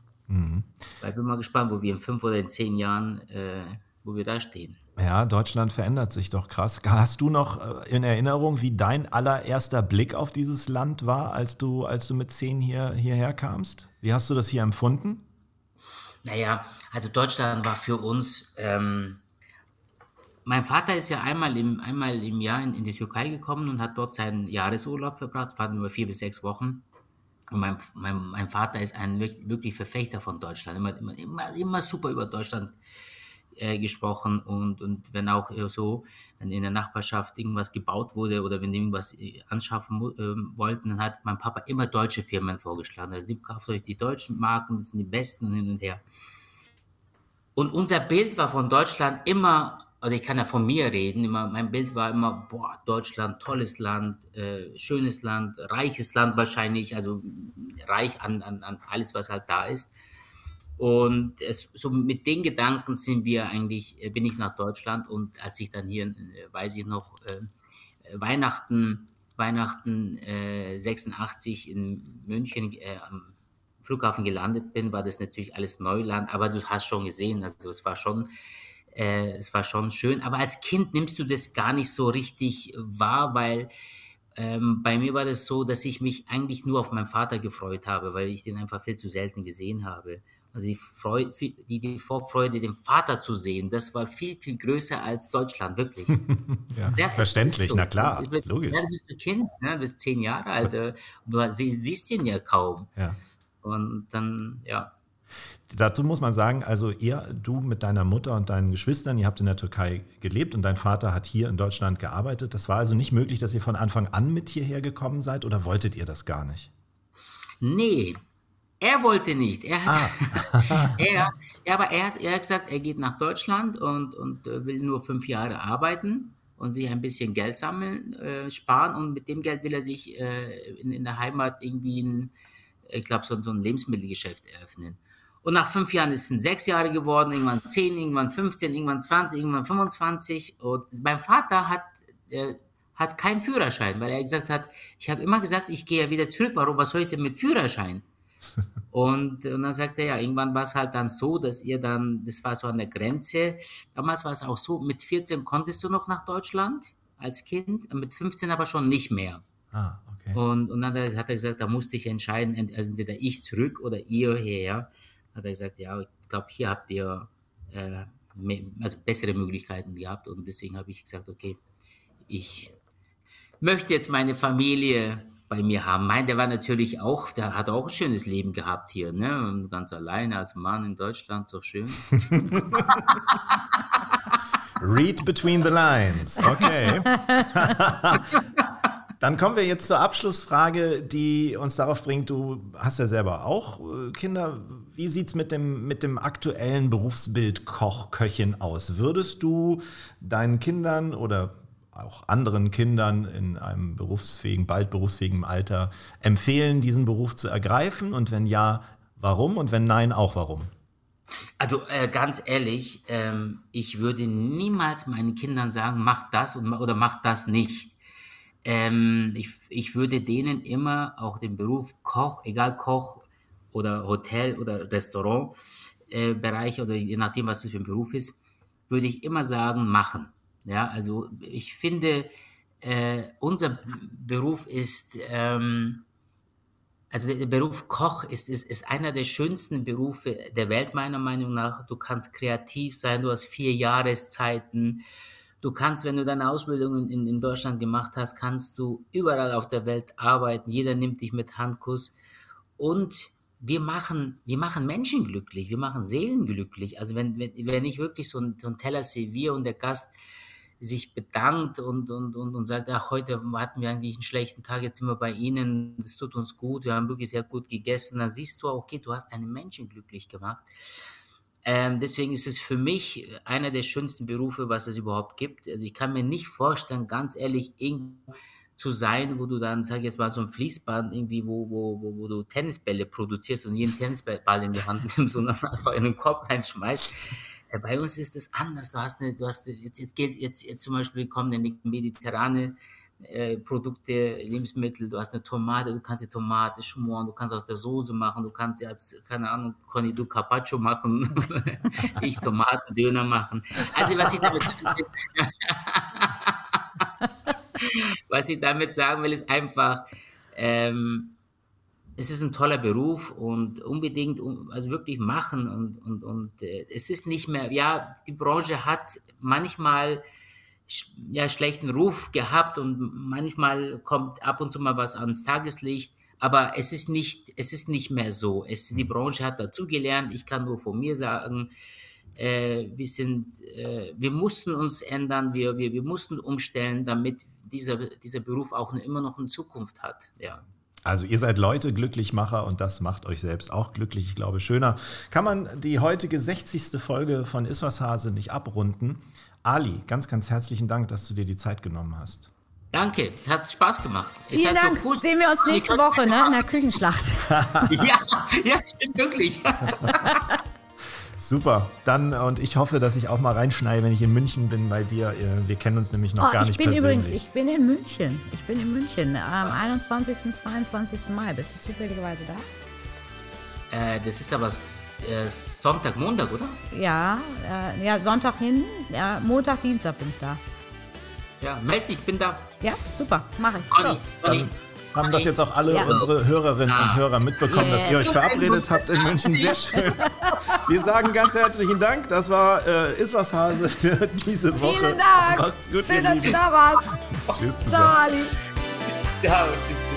Weil ich bin mal gespannt, wo wir in fünf oder in zehn Jahren, äh, wo wir da stehen. Ja, Deutschland verändert sich doch krass. Hast du noch äh, in Erinnerung, wie dein allererster Blick auf dieses Land war, als du, als du mit zehn hier, hierher kamst? Wie hast du das hier empfunden? Naja, also Deutschland war für uns. Ähm, mein Vater ist ja einmal im, einmal im Jahr in, in die Türkei gekommen und hat dort seinen Jahresurlaub verbracht. Es waren über vier bis sechs Wochen. Und mein, mein, mein Vater ist ein wirklich, Verfechter von Deutschland. Immer, immer, immer, immer super über Deutschland gesprochen. Und, und wenn auch äh, so, wenn in der Nachbarschaft irgendwas gebaut wurde oder wenn die irgendwas äh, anschaffen ähm, wollten, dann hat mein Papa immer deutsche Firmen vorgeschlagen. Also, kauft euch die deutschen Marken, das sind die besten und hin und her. Und unser Bild war von Deutschland immer, also ich kann ja von mir reden, immer, mein Bild war immer, boah, Deutschland, tolles Land, äh, schönes Land, reiches Land wahrscheinlich, also reich an, an, an alles, was halt da ist. Und es, so mit den Gedanken sind wir eigentlich, äh, bin ich nach Deutschland und als ich dann hier, äh, weiß ich noch, äh, Weihnachten, Weihnachten äh, 86 in München am Flughafen gelandet bin, war das natürlich alles Neuland, aber du hast schon gesehen, also es war schon, äh, es war schon schön. Aber als Kind nimmst du das gar nicht so richtig wahr, weil ähm, bei mir war das so, dass ich mich eigentlich nur auf meinen Vater gefreut habe, weil ich den einfach viel zu selten gesehen habe. Also die, Freude, die, die Vorfreude, den Vater zu sehen, das war viel, viel größer als Deutschland, wirklich. Ja, Ja, verständlich, so. na klar, Du bist, logisch. Ja, du bist ein Kind, ne? du bist zehn Jahre alt, äh, du sie- siehst ihn ja kaum. Ja. Und dann, ja. Dazu muss man sagen, also ihr, du mit deiner Mutter und deinen Geschwistern, ihr habt in der Türkei gelebt und dein Vater hat hier in Deutschland gearbeitet. Das war also nicht möglich, dass ihr von Anfang an mit hierher gekommen seid oder wolltet ihr das gar nicht? Nee, er wollte nicht. Er hat, er, ja, aber er hat, er hat gesagt, er geht nach Deutschland und, und äh, will nur fünf Jahre arbeiten und sich ein bisschen Geld sammeln, äh, sparen und mit dem Geld will er sich äh, in, in der Heimat irgendwie ein, ich glaube, so, so ein Lebensmittelgeschäft eröffnen. Und nach fünf Jahren ist es sechs Jahre geworden, irgendwann zehn, irgendwann 15, irgendwann 20, irgendwann 25. Und mein Vater hat, äh, hat keinen Führerschein, weil er gesagt hat, ich habe immer gesagt, ich gehe ja wieder zurück. Warum, was soll ich denn mit Führerschein? Und, und dann sagt er, ja, irgendwann war es halt dann so, dass ihr dann, das war so an der Grenze, damals war es auch so, mit 14 konntest du noch nach Deutschland als Kind, mit 15 aber schon nicht mehr. Ah, okay. Und, und dann hat er, gesagt, da musste ich entscheiden, ent- also entweder ich zurück oder ihr her. Hat er gesagt, ja, ich glaube, hier habt ihr äh, mehr, also bessere Möglichkeiten gehabt. Und deswegen habe ich gesagt, okay, ich möchte jetzt meine Familie bei mir haben. Mein, der war natürlich auch, der hat auch ein schönes Leben gehabt hier, ne? Ganz alleine als Mann in Deutschland, so schön. Read between the lines. Okay. Dann kommen wir jetzt zur Abschlussfrage, die uns darauf bringt, du hast ja selber auch äh, Kinder. Wie sieht es mit dem, mit dem aktuellen Berufsbild Koch, Köchin aus? Würdest du deinen Kindern oder auch anderen Kindern in einem berufsfähigen, bald berufsfähigen Alter empfehlen, diesen Beruf zu ergreifen? Und wenn ja, warum? Und wenn nein, auch warum? Also äh, ganz ehrlich, ähm, ich würde niemals meinen Kindern sagen, mach das und, oder mach das nicht. Ähm, ich, ich würde denen immer auch den Beruf Koch, egal Koch oder Hotel oder Restaurant, äh, oder je nachdem, was es für ein Beruf ist, würde ich immer sagen, machen. Ja, also ich finde, äh, unser Beruf ist, ähm, also der Beruf Koch ist, ist, ist einer der schönsten Berufe der Welt, meiner Meinung nach. Du kannst kreativ sein, du hast vier Jahreszeiten. Du kannst, wenn du deine Ausbildung in, in Deutschland gemacht hast, kannst du überall auf der Welt arbeiten. Jeder nimmt dich mit Handkuss. Und wir machen, wir machen Menschen glücklich, wir machen Seelen glücklich. Also wenn, wenn, wenn ich wirklich so ein, so ein Teller serviere und der Gast sich bedankt und, und, und, und sagt, ach, heute hatten wir eigentlich einen schlechten Tag, jetzt sind wir bei Ihnen, es tut uns gut, wir haben wirklich sehr gut gegessen, dann siehst du, okay, du hast einen Menschen glücklich gemacht. Ähm, deswegen ist es für mich einer der schönsten Berufe, was es überhaupt gibt. Also ich kann mir nicht vorstellen, ganz ehrlich, irgendwo zu sein, wo du dann, sag ich jetzt mal, so ein Fließband irgendwie, wo, wo, wo, wo du Tennisbälle produzierst und jeden Tennisball in die Hand nimmst und dann einfach in den Korb reinschmeißt. Bei uns ist es anders. Du hast eine, du hast jetzt, jetzt gilt jetzt, jetzt zum Beispiel kommen die mediterrane äh, Produkte, Lebensmittel, du hast eine Tomate, du kannst die Tomate schmoren, du kannst aus der Soße machen, du kannst als, keine Ahnung, Conny, du Carpaccio machen, ich Tomatendöner machen. Also was ich damit sagen will, was ich damit sagen will, ist einfach, ähm, es ist ein toller Beruf und unbedingt, also wirklich machen und, und, und äh, es ist nicht mehr, ja, die Branche hat manchmal ja, schlechten Ruf gehabt und manchmal kommt ab und zu mal was ans Tageslicht, aber es ist nicht, es ist nicht mehr so. Es, die Branche hat dazugelernt. Ich kann nur von mir sagen, äh, wir sind, äh, wir mussten uns ändern, wir, wir, wir mussten umstellen, damit dieser, dieser Beruf auch immer noch eine Zukunft hat. Ja. Also ihr seid Leute Glücklichmacher und das macht euch selbst auch glücklich. Ich glaube, schöner kann man die heutige 60. Folge von Iswas Hase nicht abrunden. Ali, ganz, ganz herzlichen Dank, dass du dir die Zeit genommen hast. Danke, hat Spaß gemacht. Vielen Dank. So cool. Sehen wir uns nächste Woche ne, in der Küchenschlacht. ja, ja, stimmt wirklich. Super. Dann und ich hoffe, dass ich auch mal reinschneide, wenn ich in München bin bei dir. Äh, wir kennen uns nämlich noch oh, gar nicht ich bin Übrigens, ich bin in München. Ich bin in München am 21. 22. Mai. Bist du zufälligerweise da? Äh, das ist aber äh, Sonntag, Montag, oder? Ja, äh, ja Sonntag hin. Ja, Montag, Dienstag bin ich da. Ja, meld dich, ich bin da. Ja, super, mache ich. Conny, Conny haben das jetzt auch alle ja. unsere Hörerinnen und Hörer mitbekommen, yeah. dass ihr euch verabredet habt in München. Sehr schön. Wir sagen ganz herzlichen Dank. Das war äh, Iswas Hase für diese Woche. Vielen Dank. Macht's gut, Schön, dass du da warst. Tschüss. Ciao, Ali. Ciao. Tschüss.